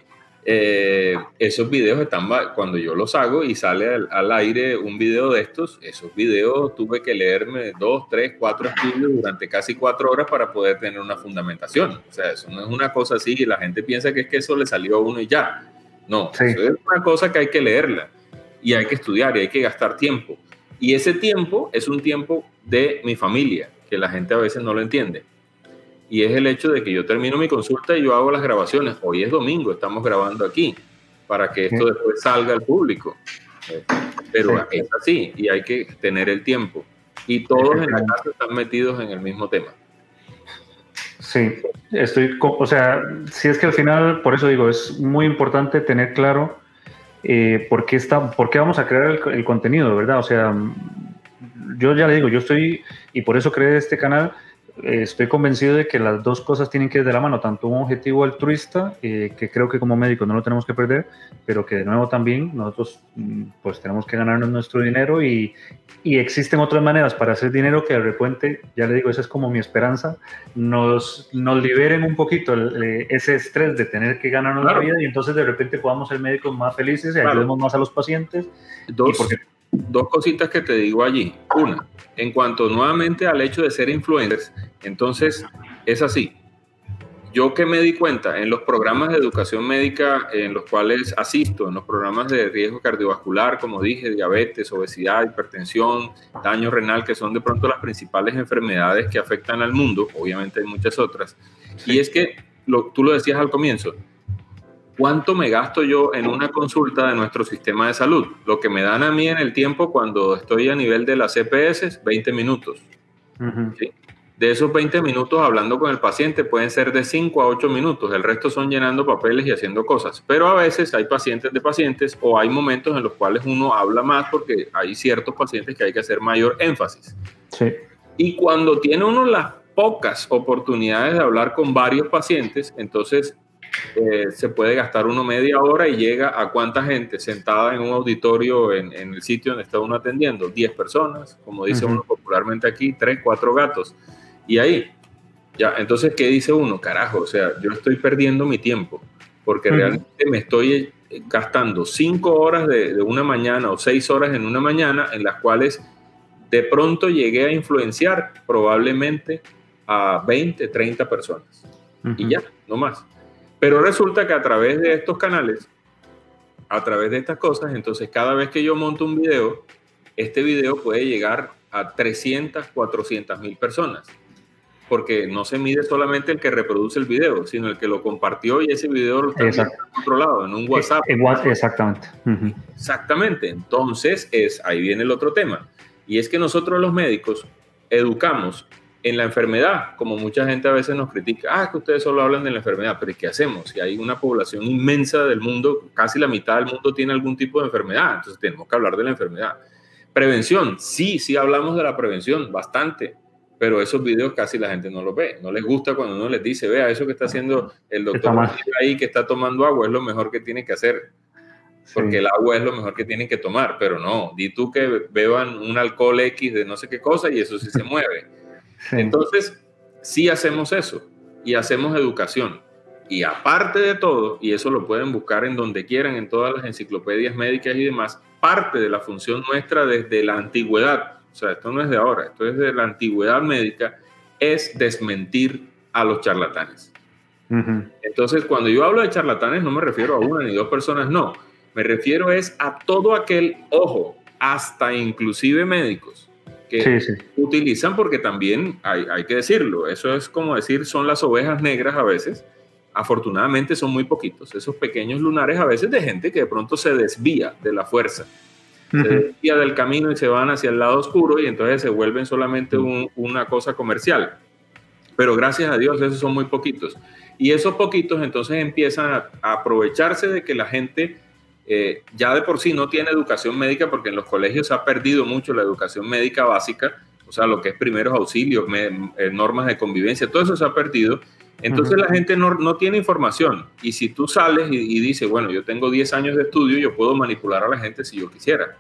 eh, esos videos están, cuando yo los hago y sale al, aire un video de estos, esos videos tuve que leerme dos, tres, cuatro estudios durante casi cuatro horas para poder tener una fundamentación. O sea, eso no es una cosa así y la gente piensa que es que eso le salió a uno y ya. No, eso es una cosa que hay que leerla y hay que estudiar y hay que gastar tiempo. Y ese tiempo es un tiempo de mi familia, que la gente a veces no lo entiende y es el hecho de que yo termino mi consulta y yo hago las grabaciones. Hoy es domingo, estamos grabando aquí para que esto después salga al público. Pero es así y hay que tener el tiempo. Y todos en la casa están metidos en el mismo tema. Sí, estoy, o sea, si es que al final, por eso digo, es muy importante tener claro eh, por, qué está, por qué vamos a crear el, el contenido, ¿verdad? O sea, yo ya le digo, yo estoy, y por eso creé este canal, estoy convencido de que las dos cosas tienen que ir de la mano, tanto un objetivo altruista, eh, que creo que como médico no lo tenemos que perder, pero que de nuevo también nosotros mm, pues tenemos que ganarnos nuestro dinero y, y, existen otras maneras para hacer dinero que de repente, ya le digo, esa es como mi esperanza, nos, nos liberen un poquito eh, ese estrés de tener que ganarnos la vida y entonces de repente podamos ser médicos más felices y ayudemos más a los pacientes. Dos, dos cositas que te digo allí. Una, en cuanto nuevamente al hecho de ser influencers, entonces es así. Yo que me di cuenta en los programas de educación médica en los cuales asisto, en los programas de riesgo cardiovascular, como dije, diabetes, obesidad, hipertensión, daño renal, que son de pronto las principales enfermedades que afectan al mundo, obviamente hay muchas otras, y es que lo, tú lo decías al comienzo, ¿cuánto me gasto yo en una consulta de nuestro sistema de salud? Lo que me dan a mí en el tiempo cuando estoy a nivel de las CPS, 20 minutos. De esos 20 minutos hablando con el paciente pueden ser de 5 a 8 minutos, el resto son llenando papeles y haciendo cosas. Pero a veces hay pacientes de pacientes o hay momentos en los cuales uno habla más porque hay ciertos pacientes que hay que hacer mayor énfasis. Sí. Y cuando tiene uno las pocas oportunidades de hablar con varios pacientes, entonces eh, se puede gastar uno media hora y llega a cuánta gente sentada en un auditorio en, el sitio donde está uno atendiendo. 10 personas, como dice uno popularmente aquí, 3, 4 gatos. Y ahí, ya, entonces, ¿qué dice uno? Carajo, o sea, yo estoy perdiendo mi tiempo porque realmente me estoy gastando 5 horas de, de una mañana o 6 horas en una mañana en las cuales de pronto llegué a influenciar probablemente a 20, 30 personas. Y ya, no más. Pero resulta que a través de estos canales, a través de estas cosas, entonces cada vez que yo monto un video, este video puede llegar a 300, 400 mil personas. Porque no se mide solamente el que reproduce el video, sino el que lo compartió y ese video lo está controlado en un WhatsApp. Exactamente. Exactamente. Entonces, es, ahí viene el otro tema. Y es que nosotros los médicos educamos en la enfermedad, como mucha gente a veces nos critica, ah, que ustedes solo hablan de la enfermedad, pero ¿qué hacemos? Si hay una población inmensa del mundo, casi la mitad del mundo tiene algún tipo de enfermedad, entonces tenemos que hablar de la enfermedad. Prevención, sí, sí hablamos de la prevención, bastante, pero esos videos casi la gente no los ve. No les gusta cuando uno les dice, vea, eso que está haciendo el doctor ahí, que está tomando agua, es lo mejor que tiene que hacer. Porque el agua es lo mejor que tienen que tomar, pero no, di tú que beban un alcohol X de no sé qué cosa y eso sí se mueve. Entonces, sí hacemos eso y hacemos educación. Y aparte de todo, y eso lo pueden buscar en donde quieran, en todas las enciclopedias médicas y demás, parte de la función nuestra desde la antigüedad, o sea, esto no es de ahora, esto es de la antigüedad médica, es desmentir a los charlatanes. Entonces, cuando yo hablo de charlatanes, no me refiero a una ni dos personas, no. Me refiero es a todo aquel, ojo, hasta inclusive médicos, que utilizan, porque también hay, hay que decirlo, eso es como decir, son las ovejas negras a veces, afortunadamente son muy poquitos, esos pequeños lunares a veces de gente que de pronto se desvía de la fuerza, se desvía del camino y se van hacia el lado oscuro y entonces se vuelven solamente una cosa comercial. Pero gracias a Dios esos son muy poquitos. Y esos poquitos entonces empiezan a, aprovecharse de que la gente eh, ya de por sí no tiene educación médica porque en los colegios se ha perdido mucho la educación médica básica, o sea, lo que es primeros auxilios, eh, normas de convivencia, todo eso se ha perdido entonces la gente no, tiene información y si tú sales y, dices, bueno, yo tengo 10 años de estudio, yo puedo manipular a la gente si yo quisiera.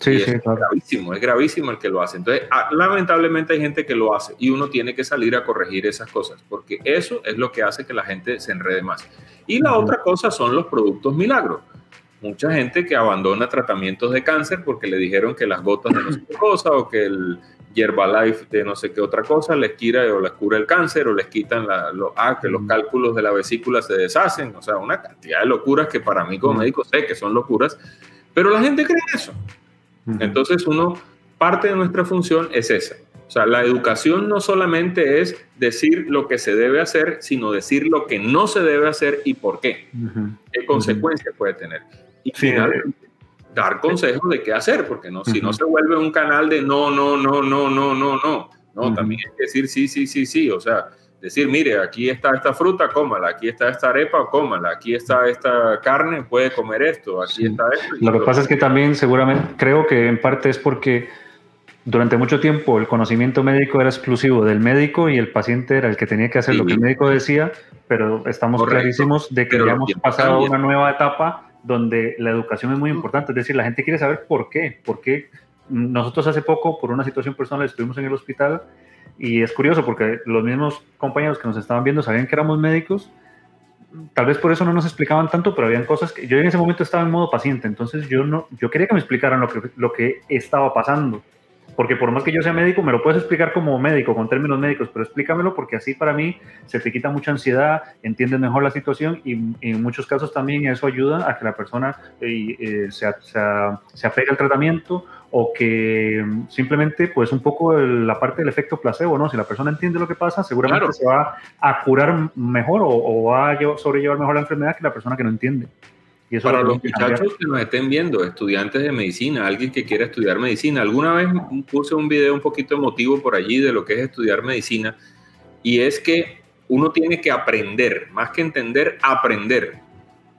Sí, sí, es gravísimo, es gravísimo el que lo hace. Entonces, ah, lamentablemente hay gente que lo hace y uno tiene que salir a corregir esas cosas, porque eso es lo que hace que la gente se enrede más. Y la otra cosa son los productos milagros. Mucha gente que abandona tratamientos de cáncer porque le dijeron que las gotas de no sé qué cosa o que el, Herbalife de no sé qué otra cosa, les quita o les cura el cáncer o les quitan la, ah, que los cálculos de la vesícula se deshacen, o sea, una cantidad de locuras que para mí como médico sé que son locuras, pero la gente cree eso. Entonces uno, parte de nuestra función es esa. O sea, la educación no solamente es decir lo que se debe hacer, sino decir lo que no se debe hacer y por qué. ¿Qué consecuencias puede tener? Y finalmente, dar consejos de qué hacer, porque no, si no se vuelve un canal de no, no, no, no, no, no, no. No, también hay que decir sí, sí, sí, sí. O sea, decir, mire, aquí está esta fruta, cómala, aquí está esta arepa, cómala, aquí está esta carne, puede comer esto, aquí está esto. Lo que pasa es que también seguramente, creo que en parte es porque durante mucho tiempo el conocimiento médico era exclusivo del médico y el paciente era el que tenía que hacer lo que el médico decía, pero estamos clarísimos de que ya hemos pasado a una nueva etapa donde la educación es muy importante, es decir, la gente quiere saber por qué, por qué. Nosotros hace poco, por una situación personal, estuvimos en el hospital. Y es curioso porque los mismos compañeros que nos estaban viendo sabían que éramos médicos, tal vez por eso no nos explicaban tanto, pero habían cosas que yo en ese momento estaba en modo paciente, entonces yo no, yo quería que me explicaran lo que, lo que estaba pasando porque por más que yo sea médico, me lo puedes explicar como médico, con términos médicos, pero explícamelo porque así para mí se te quita mucha ansiedad, entiendes mejor la situación y, en muchos casos también eso ayuda a que la persona eh, eh, se, se, apegue al tratamiento o que simplemente pues un poco la parte del efecto placebo, ¿no? Si la persona entiende lo que pasa, seguramente se va a curar mejor o, o va a sobrellevar mejor la enfermedad que la persona que no entiende. Para los muchachos que nos estén viendo, estudiantes de medicina, alguien que quiera estudiar medicina, alguna vez puse un video un poquito emotivo por allí de lo que es estudiar medicina, y es que uno tiene que aprender, más que entender, aprender.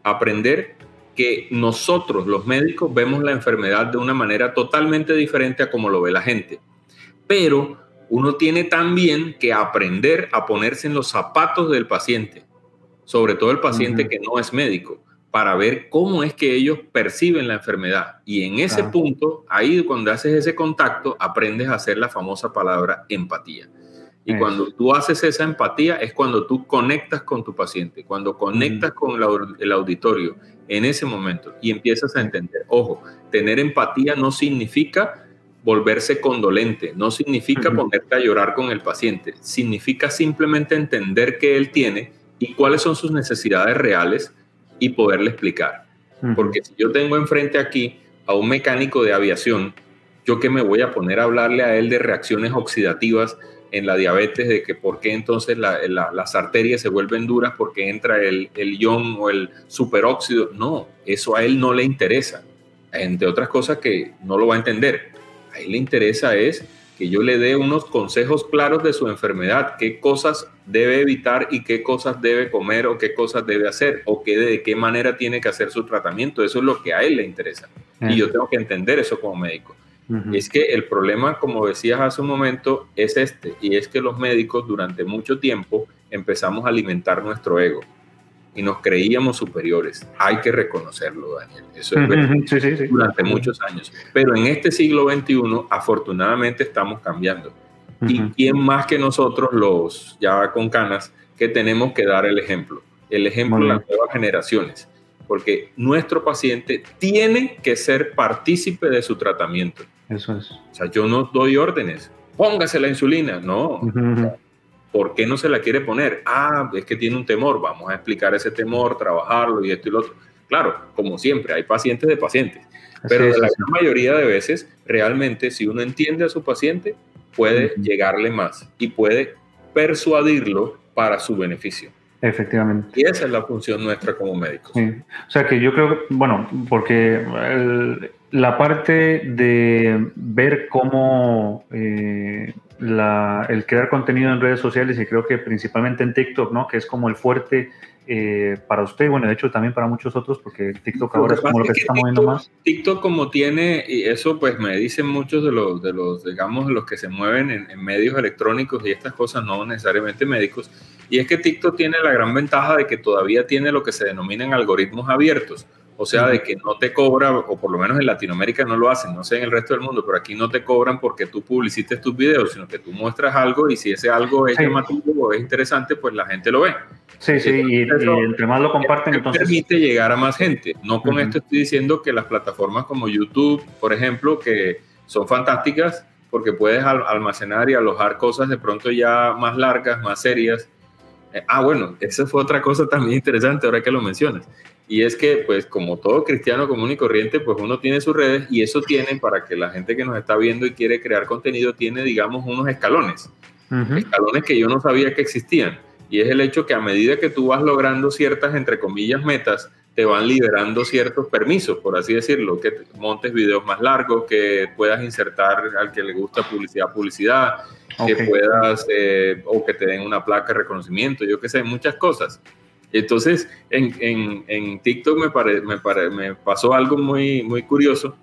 Aprender que nosotros, los médicos, vemos la enfermedad de una manera totalmente diferente a como lo ve la gente. Pero uno tiene también que aprender a ponerse en los zapatos del paciente, sobre todo el paciente que no es médico para ver cómo es que ellos perciben la enfermedad. Y en ese punto, ahí cuando haces ese contacto, aprendes a hacer la famosa palabra empatía. Y cuando tú haces esa empatía es cuando tú conectas con tu paciente, cuando conectas con el auditorio en ese momento y empiezas a entender, ojo, tener empatía no significa volverse condolente, no significa ponerte a llorar con el paciente, significa simplemente entender qué él tiene y cuáles son sus necesidades reales y poderle explicar. Porque si yo tengo enfrente aquí a un mecánico de aviación, yo que me voy a poner a hablarle a él de reacciones oxidativas en la diabetes, de que por qué entonces las arterias se vuelven duras porque entra el, el ion o el superóxido. No, eso a él no le interesa. Entre otras cosas que no lo va a entender. A él le interesa es que yo le dé unos consejos claros de su enfermedad, qué cosas debe evitar y qué cosas debe comer o qué cosas debe hacer o qué, de qué manera tiene que hacer su tratamiento. Eso es lo que a él le interesa. Y yo tengo que entender eso como médico. Es que el problema, como decías hace un momento, es este, y es que los médicos durante mucho tiempo empezamos a alimentar nuestro ego y nos creíamos superiores. Hay que reconocerlo, Daniel. Eso es durante muchos años. Pero en este siglo XXI, afortunadamente, estamos cambiando. ¿Y quién más que nosotros, los ya con canas, que tenemos que dar el ejemplo? El ejemplo de las nuevas generaciones. Porque nuestro paciente tiene que ser partícipe de su tratamiento. Eso es. O sea, yo no doy órdenes. Póngase la insulina. No. ¿Por qué no se la quiere poner? Ah, es que tiene un temor. Vamos a explicar ese temor, trabajarlo y esto y lo otro. Claro, como siempre, hay pacientes de pacientes. Pero la gran mayoría de veces, realmente, si uno entiende a su paciente, puede llegarle más y puede persuadirlo para su beneficio. Efectivamente. Y esa es la función nuestra como médicos. O sea que yo creo, bueno, porque la parte de ver cómo eh, el crear contenido en redes sociales y creo que principalmente en TikTok, ¿no? Que es como el fuerte eh, para usted y bueno, de hecho también para muchos otros, porque TikTok ahora es como lo que, se está moviendo más. TikTok como tiene, y eso pues me dicen muchos de los, de los digamos, los que se mueven en, en, medios electrónicos y estas cosas, no necesariamente médicos, y es que TikTok tiene la gran ventaja de que todavía tiene lo que se denominan algoritmos abiertos. O sea, de que no te cobra, o por lo menos en Latinoamérica no lo hacen, no sé en el resto del mundo, pero aquí no te cobran porque tú publicites tus videos, sino que tú muestras algo y si ese algo es llamativo o es interesante, pues la gente lo ve. Sí, sí, y, entre más lo comparten, entonces... Permite llegar a más gente. No con esto estoy diciendo que las plataformas como YouTube, por ejemplo, que son fantásticas porque puedes almacenar y alojar cosas de pronto ya más largas, más serias. Eh, ah, bueno, esa fue otra cosa también interesante ahora que lo mencionas. Y es que, pues, como todo cristiano común y corriente, pues uno tiene sus redes y eso tiene para que la gente que nos está viendo y quiere crear contenido tiene, digamos, unos escalones. Escalones que yo no sabía que existían. Y es el hecho que a medida que tú vas logrando ciertas, entre comillas, metas, te van liberando ciertos permisos, por así decirlo, que montes videos más largos, que puedas insertar al que le gusta publicidad, publicidad, que puedas, eh, o que te den una placa de reconocimiento, yo qué sé, muchas cosas. Entonces, en, en, en TikTok me, pare, me, pare, me, pasó algo muy, muy curioso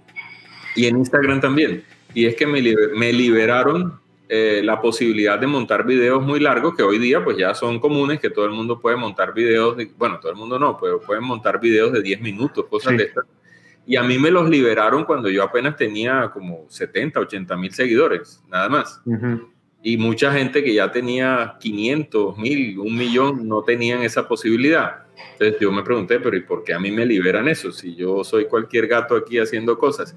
y en Instagram también. Y es que me, me liberaron eh, la posibilidad de montar videos muy largos que hoy día pues ya son comunes, que todo el mundo puede montar videos, de, bueno, todo el mundo no, pero pueden montar videos de 10 minutos, cosas de estas. Y a mí me los liberaron cuando yo apenas tenía como 70, 80 mil seguidores, nada más. Uh y mucha gente que ya tenía 500, 1000, un millón no tenían esa posibilidad. Entonces yo me pregunté, pero ¿y por qué a mí me liberan eso si yo soy cualquier gato aquí haciendo cosas?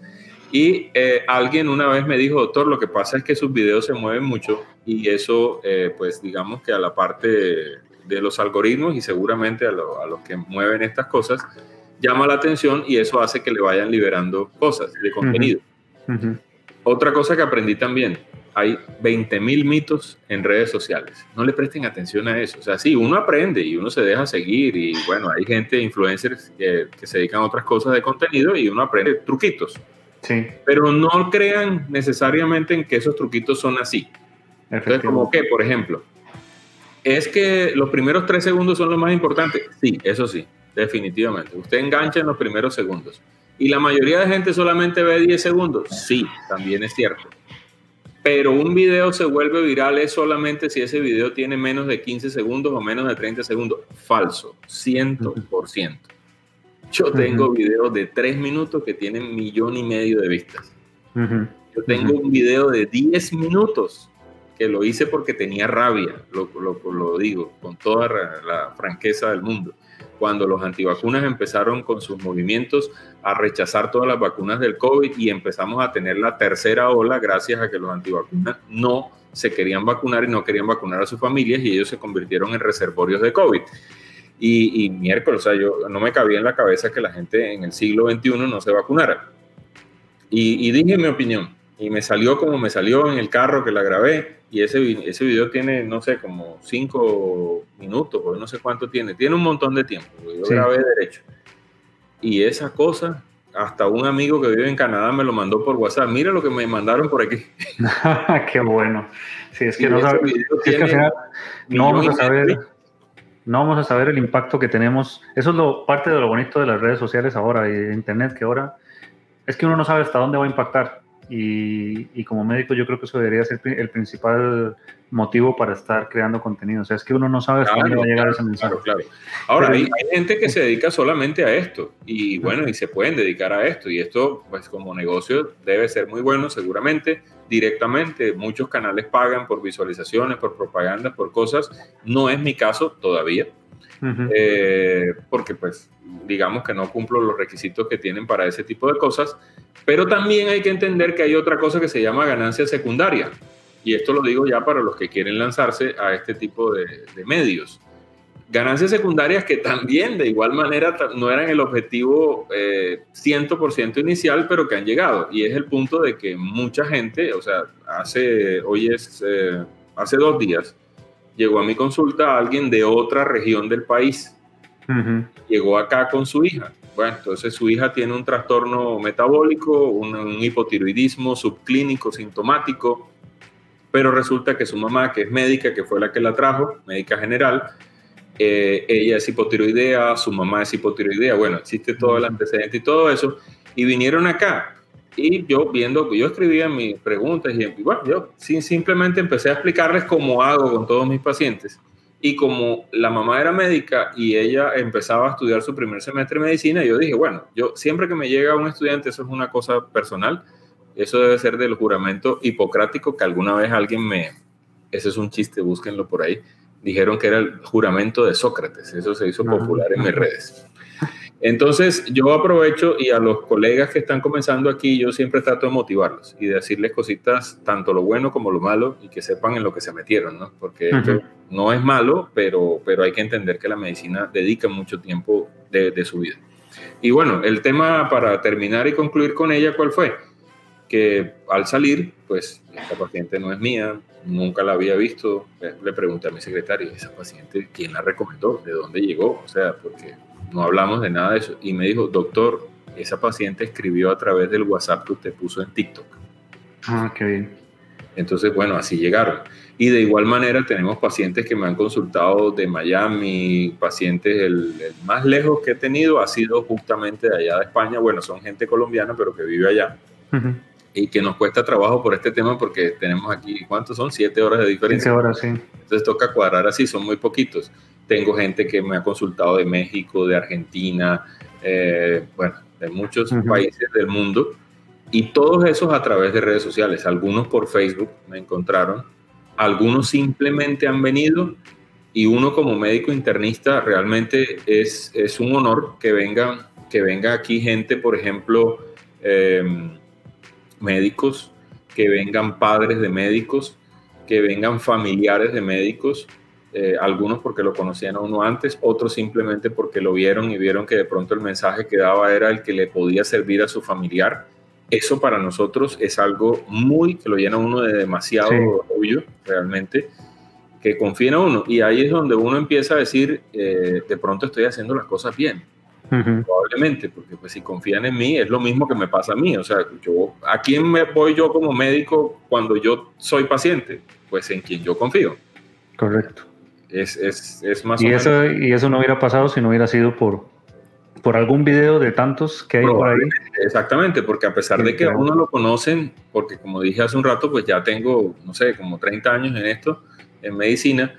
Y eh, alguien una vez me dijo, doctor, lo que pasa es que sus videos se mueven mucho y eso, eh, pues digamos que a la parte de los algoritmos y seguramente a, los que mueven estas cosas, llama la atención y eso hace que le vayan liberando cosas de contenido. Otra cosa que aprendí también, hay 20.000 mitos en redes sociales. No le presten atención a eso. O sea, sí, uno aprende y uno se deja seguir y bueno, hay gente, influencers que, se dedican a otras cosas de contenido y uno aprende truquitos. Sí. Pero no crean necesariamente en que esos truquitos son así. Entonces, como que, por ejemplo, es que los primeros tres segundos son lo más importante. Sí, eso sí, definitivamente. Usted engancha en los primeros segundos. Y la mayoría de gente solamente ve 10 segundos. Sí, también es cierto pero un video se vuelve viral es solamente si ese video tiene menos de 15 segundos o menos de 30 segundos. Falso, 100%. Yo tengo videos de 3 minutos que tienen millón y medio de vistas. Yo tengo un video de 10 minutos que lo hice porque tenía rabia, lo, lo, lo digo con toda la franqueza del mundo cuando los antivacunas empezaron con sus movimientos a rechazar todas las vacunas del COVID y empezamos a tener la tercera ola gracias a que los antivacunas no se querían vacunar y no querían vacunar a sus familias y ellos se convirtieron en reservorios de COVID. Y, miércoles, o sea, yo no me cabía en la cabeza que la gente en el siglo XXI no se vacunara. Y, y dije mi opinión y me salió como me salió en el carro que la grabé y ese, ese video tiene, no sé, como cinco minutos, o no sé cuánto tiene, tiene un montón de tiempo, yo grabé derecho. Y esa cosa, hasta un amigo que vive en Canadá me lo mandó por WhatsApp, mira lo que me mandaron por aquí. *laughs* Qué bueno. Sí, es que, no, no vamos a saber... No vamos a saber el impacto que tenemos. Eso es lo, parte de lo bonito de las redes sociales ahora y de Internet, que ahora es que uno no sabe hasta dónde va a impactar. Y, como médico yo creo que eso debería ser el principal motivo para estar creando contenido. O sea, es que uno no sabe hasta dónde va a llegar ese mensaje. Claro, Ahora, hay, gente que se dedica solamente a esto y bueno, y se pueden dedicar a esto y esto, pues como negocio debe ser muy bueno seguramente, directamente. Muchos canales pagan por visualizaciones, por propaganda, por cosas. No es mi caso todavía. Eh, porque pues digamos que no cumplo los requisitos que tienen para ese tipo de cosas, pero también hay que entender que hay otra cosa que se llama ganancia secundaria, y esto lo digo ya para los que quieren lanzarse a este tipo de, medios. Ganancias secundarias que también de igual manera no eran el objetivo 100% eh, inicial, pero que han llegado. Y es el punto de que mucha gente, o sea, hace, hoy es, eh, hace dos días, llegó a mi consulta alguien de otra región del país. Llegó acá con su hija. Bueno, entonces su hija tiene un trastorno metabólico, un, hipotiroidismo subclínico sintomático, pero resulta que su mamá, que es médica, que fue la que la trajo, médica general, eh, ella es hipotiroidea, su mamá es hipotiroidea, bueno, existe todo el antecedente y todo eso, y vinieron acá y yo viendo, yo escribía mis preguntas y bueno, yo simplemente empecé a explicarles cómo hago con todos mis pacientes. Y como la mamá era médica y ella empezaba a estudiar su primer semestre de medicina, yo dije, bueno, yo siempre que me llega un estudiante, eso es una cosa personal, eso debe ser del juramento hipocrático que alguna vez alguien me, ese es un chiste, búsquenlo por ahí, dijeron que era el juramento de Sócrates, eso se hizo popular en mis redes. Entonces, yo aprovecho y a los colegas que están comenzando aquí, yo siempre trato de motivarlos y de decirles cositas, tanto lo bueno como lo malo, y que sepan en lo que se metieron, ¿no? Porque no es malo, pero, pero hay que entender que la medicina dedica mucho tiempo de, de, su vida. Y bueno, el tema para terminar y concluir con ella, ¿cuál fue? Que al salir, pues esta paciente no es mía, nunca la había visto. Le pregunté a mi secretario, ¿esa paciente quién la recomendó? ¿De dónde llegó? O sea, porque no hablamos de nada de eso. Y me dijo, doctor, esa paciente escribió a través del WhatsApp que usted puso en TikTok. Ah, qué bien. Entonces, bueno, así llegaron. Y de igual manera tenemos pacientes que me han consultado de Miami, pacientes, el, más lejos que he tenido ha sido justamente de allá de España. Bueno, son gente colombiana, pero que vive allá. Y que nos cuesta trabajo por este tema porque tenemos aquí, ¿cuántos son? Siete horas de diferencia. Siete horas, sí. Entonces toca cuadrar así, son muy poquitos. Tengo gente que me ha consultado de México, de Argentina, eh, bueno, de muchos países del mundo. Y todos esos a través de redes sociales. Algunos por Facebook me encontraron, algunos simplemente han venido y uno como médico internista realmente es, es un honor que venga, que venga aquí gente, por ejemplo, em, médicos, que vengan padres de médicos, que vengan familiares de médicos, eh, algunos porque lo conocían a uno antes, otros simplemente porque lo vieron y vieron que de pronto el mensaje que daba era el que le podía servir a su familiar. Eso para nosotros es algo muy que lo llena uno de demasiado orgullo, realmente, que confía en uno. Y ahí es donde uno empieza a decir, eh, de pronto estoy haciendo las cosas bien. Probablemente, porque pues si confían en mí es lo mismo que me pasa a mí. O sea, yo, ¿a quién me voy yo como médico cuando yo soy paciente? Pues en quien yo confío. Correcto. Es, es, es más y eso, Y eso no hubiera pasado si no hubiera sido por, por algún video de tantos que hay por ahí. Exactamente, porque a pesar de que a uno lo conocen, porque como dije hace un rato, pues ya tengo, no sé, como 30 años en esto, en medicina,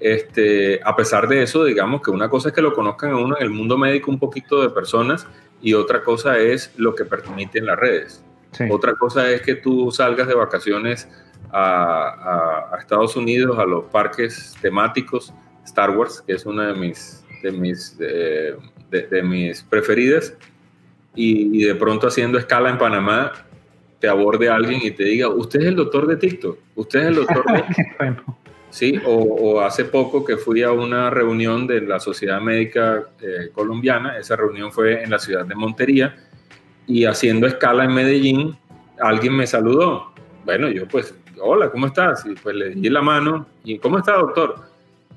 este, a pesar de eso, digamos que una cosa es que lo conozcan a uno en el mundo médico un poquito de personas y otra cosa es lo que permiten las redes. Otra cosa es que tú salgas de vacaciones a, Estados Unidos, a los parques temáticos, Star Wars, que es una de mis, de mis, de, mis preferidas, y, de pronto haciendo escala en Panamá, te aborde alguien y te diga, usted es el doctor de TikTok, usted es el doctor de... *laughs* Sí, o, hace poco que fui a una reunión de la Sociedad Médica eh, Colombiana, esa reunión fue en la ciudad de Montería, y haciendo escala en Medellín, alguien me saludó. Bueno, yo pues hola, ¿cómo estás? Y pues le di la mano, ¿y cómo está, doctor?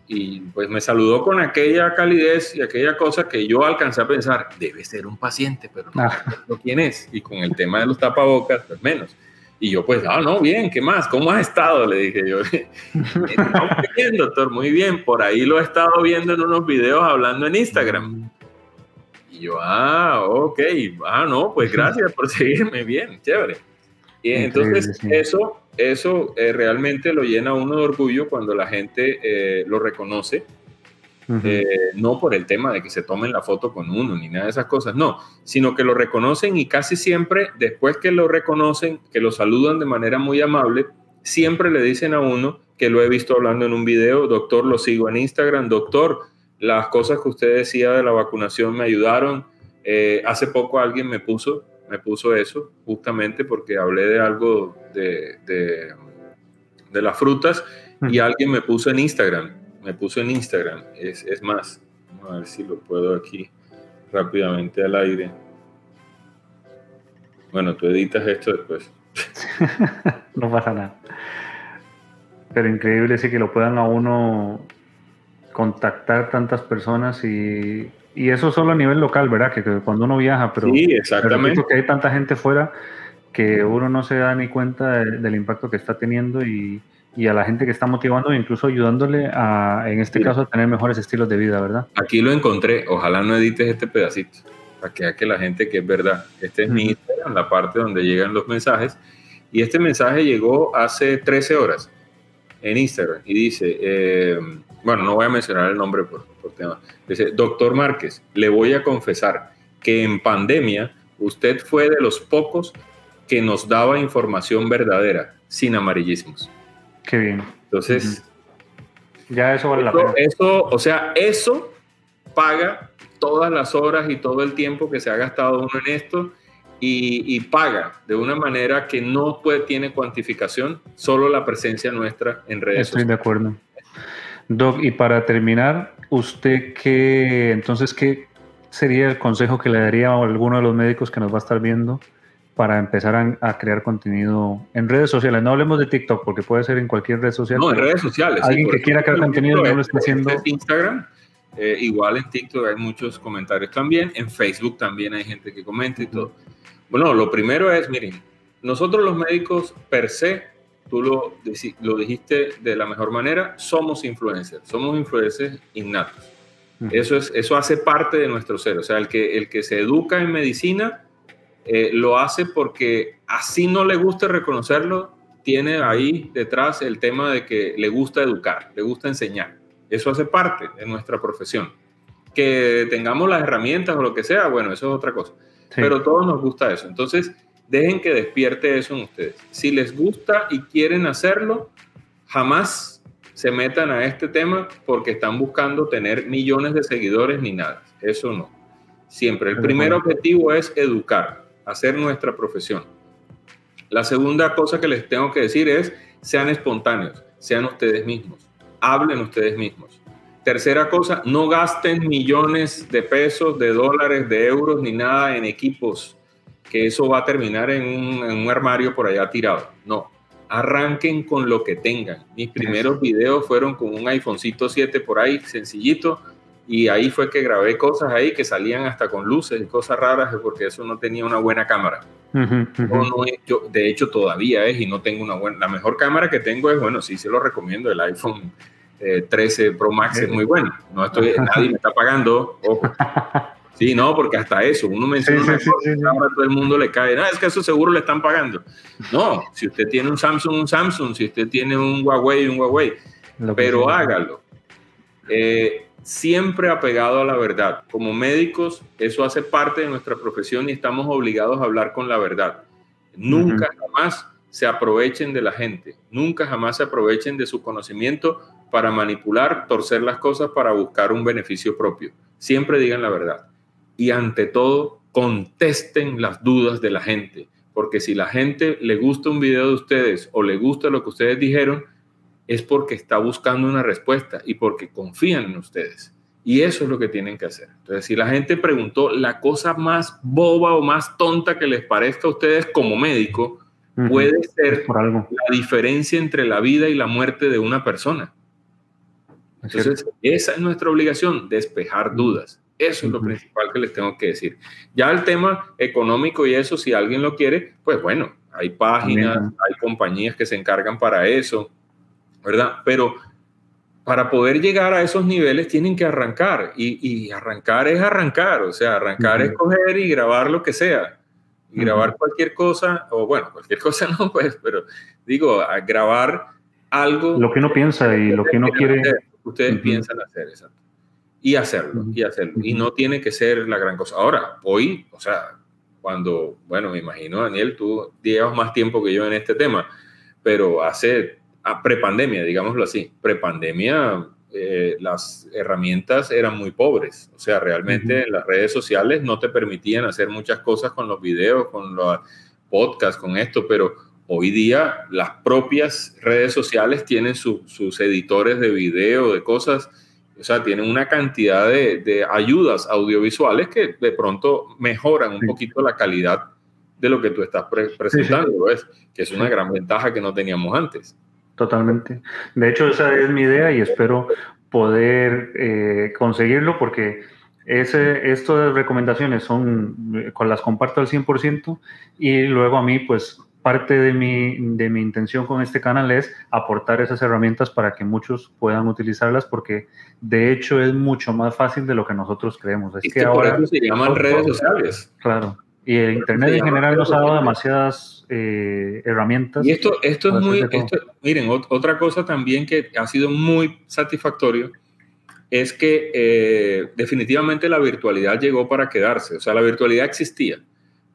Y pues me saludó con aquella calidez y aquella cosa que yo alcancé a pensar, debe ser un paciente, pero no, ah. quién es. Y con el tema de los tapabocas, pues menos. Y yo, pues, ah, no, bien, ¿qué más? ¿Cómo has estado? Le dije yo. *laughs* muy bien, doctor, muy bien. Por ahí lo he estado viendo en unos videos hablando en Instagram. Y yo, ah, ok, ah, no, pues *laughs* gracias por seguirme bien, chévere. Y entonces eso, eso eh, realmente lo llena uno de orgullo cuando la gente eh, lo reconoce, eh, no por el tema de que se tomen la foto con uno ni nada de esas cosas, no, sino que lo reconocen y casi siempre después que lo reconocen, que lo saludan de manera muy amable, siempre le dicen a uno que lo he visto hablando en un video, doctor, lo sigo en Instagram, doctor, las cosas que usted decía de la vacunación me ayudaron. hace poco alguien me puso, me puso eso, justamente porque hablé de algo de, de, las frutas y alguien me puso en Instagram, me puso en Instagram, es, es más, a ver si lo puedo aquí rápidamente al aire. Bueno, tú editas esto después. *laughs* no pasa nada. Pero increíble sí que lo puedan a uno contactar tantas personas y y eso solo a nivel local, ¿verdad? Que, cuando uno viaja, pero... Sí, exactamente. que hay tanta gente fuera que uno no se da ni cuenta del impacto que está teniendo y, y, a la gente que está motivando e incluso ayudándole a, en este caso, a tener mejores estilos de vida, ¿verdad? Aquí lo encontré. Ojalá no edites este pedacito para que que la gente que es verdad. Este es mi Instagram, la parte donde llegan los mensajes. Y este mensaje llegó hace 13 horas en Instagram y dice, eh, bueno, no voy a mencionar el nombre por tema, dice, doctor Márquez, le voy a confesar que en pandemia usted fue de los pocos que nos daba información verdadera, sin amarillismos. Qué bien. Entonces, ya eso vale la pena. Eso, o sea, eso paga todas las horas y todo el tiempo que se ha gastado uno en esto y, paga de una manera que no puede, tiene cuantificación, solo la presencia nuestra en redes Estoy de acuerdo. Doc, y para terminar, ¿usted qué, entonces, qué sería el consejo que le daría a alguno de los médicos que nos va a estar viendo para empezar a, crear contenido en redes sociales? No hablemos de TikTok, porque puede ser en cualquier red social. No, en redes sociales. Alguien que quiera crear contenido no lo está haciendo. Instagram. Eh, igual en TikTok hay muchos comentarios también. En Facebook también hay gente que comenta y todo. Bueno, lo primero es, miren, nosotros los médicos per se, tú lo, lo dijiste de la mejor manera, somos influencers, somos influencers innatos. Eso, es, eso hace parte de nuestro ser. O sea, el que, el que se educa en medicina eh, lo hace porque así no le gusta reconocerlo, tiene ahí detrás el tema de que le gusta educar, le gusta enseñar. Eso hace parte de nuestra profesión. Que tengamos las herramientas o lo que sea, bueno, eso es otra cosa. Pero a todos nos gusta eso. Entonces, dejen que despierte eso en ustedes. Si les gusta y quieren hacerlo, jamás se metan a este tema porque están buscando tener millones de seguidores ni nada. Eso no. Siempre. El primer objetivo es educar, hacer nuestra profesión. La segunda cosa que les tengo que decir es, sean espontáneos, sean ustedes mismos, hablen ustedes mismos. Tercera cosa, no gasten millones de pesos, de dólares, de euros ni nada en equipos, que eso va a terminar en un, armario por allá tirado. No, arranquen con lo que tengan. Mis primeros videos fueron con un iPhonecito 7 por ahí, sencillito, y ahí fue que grabé cosas ahí que salían hasta con luces y cosas raras porque eso no tenía una buena cámara. de hecho, todavía es y no tengo una buena. La mejor cámara que tengo es, bueno, sí, se lo recomiendo, el iPhone 13 eh, Pro Max es muy bueno. No estoy, nadie me está pagando. *laughs* Sí, no, porque hasta eso, uno menciona sí, todo el mundo le cae, no, es que eso seguro le están pagando. No, si usted tiene un Samsung, un Samsung, si usted tiene un Huawei, un Huawei, pero hágalo. Eh, siempre apegado a la verdad. Como médicos, eso hace parte de nuestra profesión y estamos obligados a hablar con la verdad. Nunca jamás se aprovechen de la gente, nunca jamás se aprovechen de su conocimiento para manipular, torcer las cosas para buscar un beneficio propio. Siempre digan la verdad. Y ante todo, contesten las dudas de la gente. Porque si la gente le gusta un video de ustedes o le gusta lo que ustedes dijeron, es porque está buscando una respuesta y porque confían en ustedes. Y eso es lo que tienen que hacer. Entonces, si la gente preguntó la cosa más boba o más tonta que les parezca a ustedes como médico, puede ser la diferencia entre la vida y la muerte de una persona. Entonces, esa es nuestra obligación, despejar dudas. Eso es lo principal que les tengo que decir. Ya el tema económico y eso, si alguien lo quiere, pues bueno, hay páginas, hay compañías que se encargan para eso, ¿verdad? Pero para poder llegar a esos niveles tienen que arrancar y, arrancar es arrancar, o sea, arrancar es coger y grabar lo que sea. grabar cualquier cosa, o bueno, cualquier *laughs* cosa no, pues, pero digo, a grabar algo. Lo que uno piensa y lo que uno quiere. ustedes piensan hacer, exacto. Y hacerlo, y hacerlo. Y no tiene que ser la gran cosa. Ahora, hoy, o sea, cuando, bueno, me imagino, Daniel, tú llevas más tiempo que yo en este tema, pero hace, a prepandemia, digámoslo así, prepandemia, eh, las herramientas eran muy pobres. O sea, realmente las redes sociales no te permitían hacer muchas cosas con los videos, con los podcasts, con esto, pero hoy día las propias redes sociales tienen sus editores de video, de cosas, o sea, tienen una cantidad de, ayudas audiovisuales que de pronto mejoran un poquito la calidad de lo que tú estás presentando, que es una gran ventaja que no teníamos antes. Totalmente. De hecho, esa es mi idea y espero poder eh, conseguirlo porque ese, estas recomendaciones son, eh, con las comparto al 100% y luego a mí pues parte de mi, de mi intención con este canal es aportar esas herramientas para que muchos puedan utilizarlas porque de hecho es mucho más fácil de lo que nosotros creemos. Es que, ahora se llaman redes sociales. Claro. Y el Internet en general nos ha dado demasiadas eh, herramientas. Y esto, esto es muy, miren, otra cosa también que ha sido muy satisfactorio es que eh, definitivamente la virtualidad llegó para quedarse. O sea, la virtualidad existía,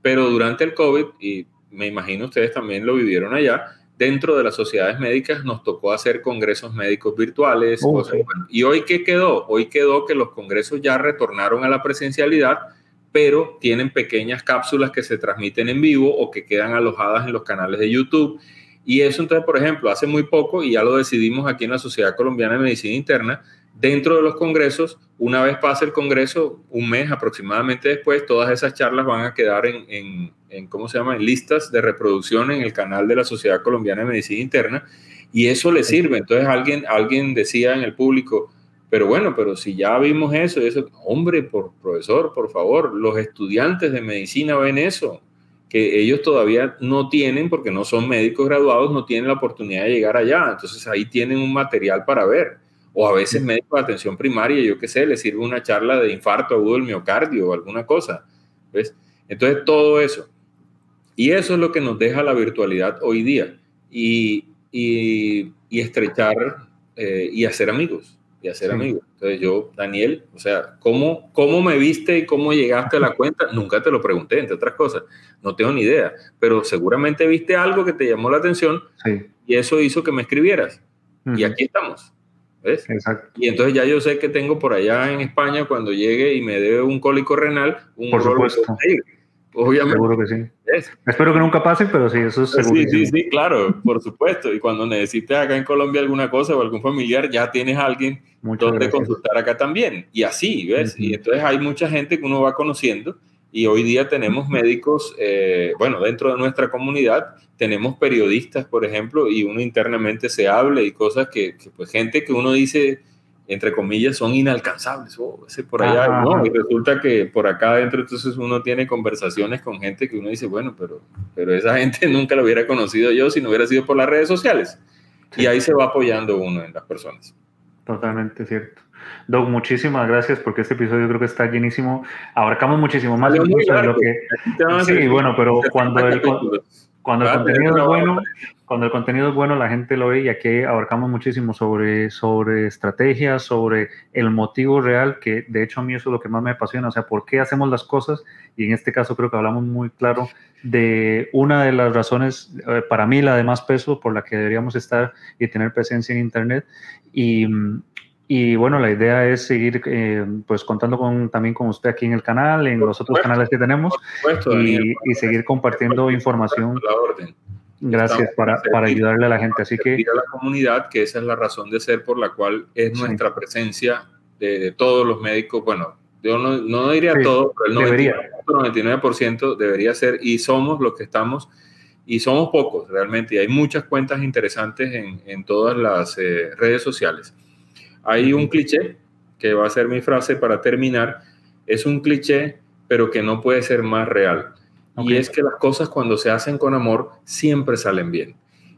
pero durante el COVID, y me imagino ustedes también lo vivieron allá, dentro de las sociedades médicas nos tocó hacer congresos médicos virtuales. y hoy qué quedó? Hoy quedó que los congresos ya retornaron a la presencialidad, pero tienen pequeñas cápsulas que se transmiten en vivo o que quedan alojadas en los canales de YouTube. Y eso entonces, por ejemplo, hace muy poco, y ya lo decidimos aquí en la Sociedad Colombiana de Medicina Interna, dentro de los congresos, una vez pase el congreso, un mes aproximadamente después, todas esas charlas van a quedar en, en, ¿cómo se llama?, en listas de reproducción en el canal de la Sociedad Colombiana de Medicina Interna, y eso le sirve. Entonces alguien, alguien decía en el público, pero bueno, pero si ya vimos eso, eso, hombre, por profesor, por favor, los estudiantes de medicina ven eso, que ellos todavía no tienen, porque no son médicos graduados, no tienen la oportunidad de llegar allá. Entonces ahí tienen un material para ver o a veces médico de atención primaria, yo qué sé, le sirve una charla de infarto agudo del miocardio o alguna cosa. ¿ves? Entonces, todo eso. Y eso es lo que nos deja la virtualidad hoy día. Y, y, estrechar eh, y hacer amigos. Y hacer amigos. Entonces, yo, Daniel, o sea, ¿cómo, ¿cómo me viste y cómo llegaste a la cuenta? Nunca te lo pregunté, entre otras cosas. No tengo ni idea. Pero seguramente viste algo que te llamó la atención y eso hizo que me escribieras. Y aquí estamos. Exacto. Y entonces ya yo sé que tengo por allá en España, cuando llegue y me dé un cólico renal, un Por supuesto. Obviamente. Seguro que sí. Espero que nunca pase, pero sí, eso es seguro. Sí, sí, sí, claro, por supuesto. Y cuando necesites acá en Colombia alguna cosa o algún familiar, ya tienes a alguien donde consultar acá también. Y así, ¿ves? Y entonces hay mucha gente que uno va conociendo y hoy día tenemos médicos, eh, bueno, dentro de nuestra comunidad tenemos periodistas, por ejemplo, y uno internamente se habla y cosas que, pues gente que uno dice, entre comillas, son inalcanzables. Oh, ese por allá, ¿no? Y resulta que por acá adentro entonces uno tiene conversaciones con gente que uno dice, bueno, pero, pero esa *laughs* gente nunca lo hubiera conocido yo si no hubiera sido por las redes sociales. Y ahí se va apoyando uno en las personas. Totalmente cierto. Doug, muchísimas gracias porque este episodio creo que está llenísimo. Abarcamos muchísimo más de lo que... Sí, bueno, pero cuando el, cuando el contenido es bueno, cuando el contenido es bueno, la gente lo ve y aquí abarcamos muchísimo sobre, sobre estrategias, sobre el motivo real, que de hecho a mí eso es lo que más me apasiona, o sea, por qué hacemos las cosas y en este caso creo que hablamos muy claro de una de las razones, eh, para mí la de más peso, por la que deberíamos estar y tener presencia en Internet. Y, y bueno, la idea es seguir eh, pues contando con, también con usted aquí en el canal, en los otros canales que tenemos y, y, seguir compartiendo información. Gracias para, para, ayudarle a la gente. Así que a la comunidad que esa es la razón de ser por la cual es nuestra presencia de, todos los médicos. Bueno, yo no, no diría todo, pero el 99%, debería ser y somos los que estamos y somos pocos realmente. Y hay muchas cuentas interesantes en, en todas las eh, redes sociales. Hay un cliché, que va a ser mi frase para terminar, es un cliché, pero que no puede ser más real. Y es que las cosas cuando se hacen con amor siempre salen bien.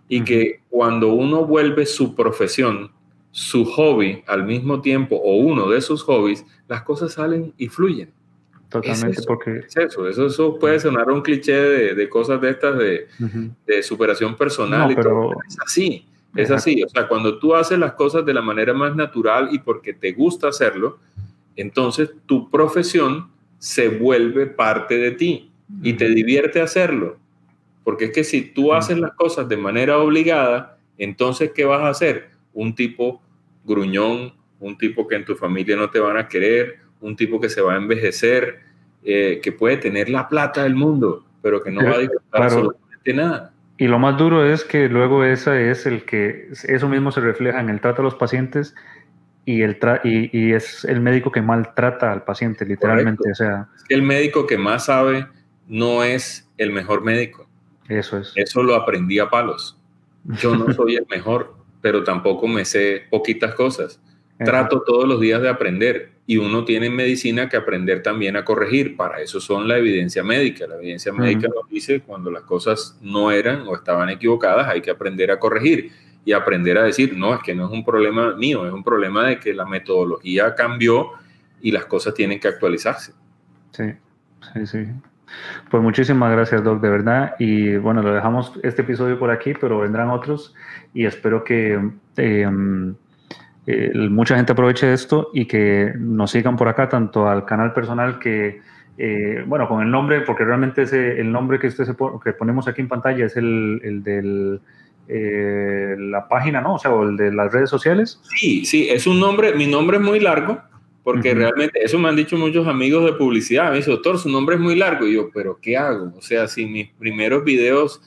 Y que cuando uno vuelve su profesión, su hobby al mismo tiempo o uno de sus hobbies, las cosas salen y fluyen. Totalmente, porque... eso, eso, puede sonar un cliché de, cosas de estas de, superación personal y pero... todo. Es así, es así. O sea, cuando tú haces las cosas de la manera más natural y porque te gusta hacerlo, entonces tu profesión se vuelve parte de ti y te divierte hacerlo. Porque es que si tú haces las cosas de manera obligada, entonces, ¿qué vas a hacer? Un tipo gruñón, un tipo que en tu familia no te van a querer, un tipo que se va a envejecer, eh, que puede tener la plata del mundo, pero que no va a disfrutar absolutamente nada. Y lo más duro es que luego esa es el que eso mismo se refleja en el trato a los pacientes y, el y, es el médico que maltrata al paciente, literalmente. O sea, el médico que más sabe no es el mejor médico. Eso es. Eso lo aprendí a palos. Yo no *laughs* soy el mejor, pero tampoco me sé poquitas cosas. Trato todos los días de aprender y uno tiene en medicina que aprender también a corregir. Para eso son la evidencia médica. La evidencia médica nos dice cuando las cosas no eran o estaban equivocadas, hay que aprender a corregir y aprender a decir, no, es que no es un problema mío, es un problema de que la metodología cambió y las cosas tienen que actualizarse. Sí, sí, sí. Pues muchísimas gracias, Doc, de verdad. Y bueno, lo dejamos este episodio por aquí, pero vendrán otros y espero que eh, eh, mucha gente aproveche esto y que nos sigan por acá, tanto al canal personal que, eh, bueno, con el nombre, porque realmente ese, el nombre que, usted se que ponemos aquí en pantalla es el, el del... la página, ¿no? O sea, o el de las redes sociales. Sí, sí, es un nombre, mi nombre es muy largo, porque realmente eso me han dicho muchos amigos de publicidad. Me dice, doctor, su nombre es muy largo. Y yo, ¿pero qué hago? O sea, si mis primeros videos,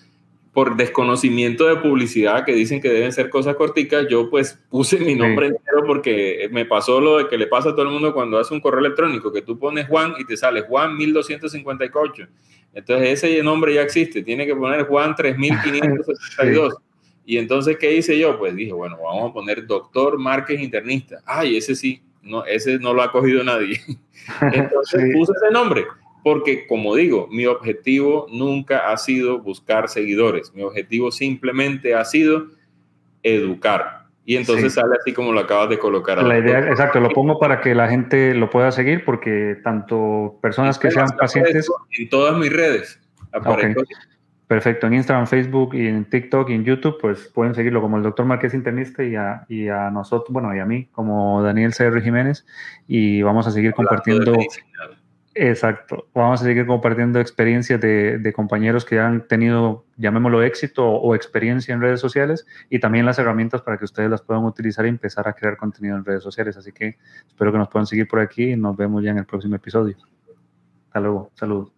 por desconocimiento de publicidad, que dicen que deben ser cosas corticas, yo pues puse mi nombre entero porque me pasó lo de que le pasa a todo el mundo cuando hace un correo electrónico, que tú pones Juan y te sale Juan 1258. Entonces ese nombre ya existe, tiene que poner Juan 3562. *laughs* Y entonces, ¿qué hice yo? Pues dije, bueno, vamos a poner doctor Márquez Internista. Ay, ese sí, no, ese no lo ha cogido nadie. *laughs* Entonces puse ese nombre, porque como digo, mi objetivo nunca ha sido buscar seguidores, mi objetivo simplemente ha sido educar. Y entonces sale así como lo acabas de colocar. La idea, exacto, lo pongo para que la gente lo pueda seguir, porque tanto personas que sean pacientes... En todas mis redes. Perfecto, en Instagram, Facebook y en TikTok y en YouTube, pues pueden seguirlo como el doctor Márquez Internista y a, y a nosotros, bueno, y a mí como Daniel C.R. Jiménez y vamos a seguir compartiendo... Exacto, vamos a seguir compartiendo experiencias de, compañeros que han tenido, llamémoslo éxito o, experiencia en redes sociales y también las herramientas para que ustedes las puedan utilizar y empezar a crear contenido en redes sociales. Así que espero que nos puedan seguir por aquí y nos vemos ya en el próximo episodio. Hasta luego, saludos.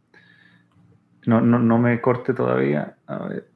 No, no, no me corte todavía. A ver.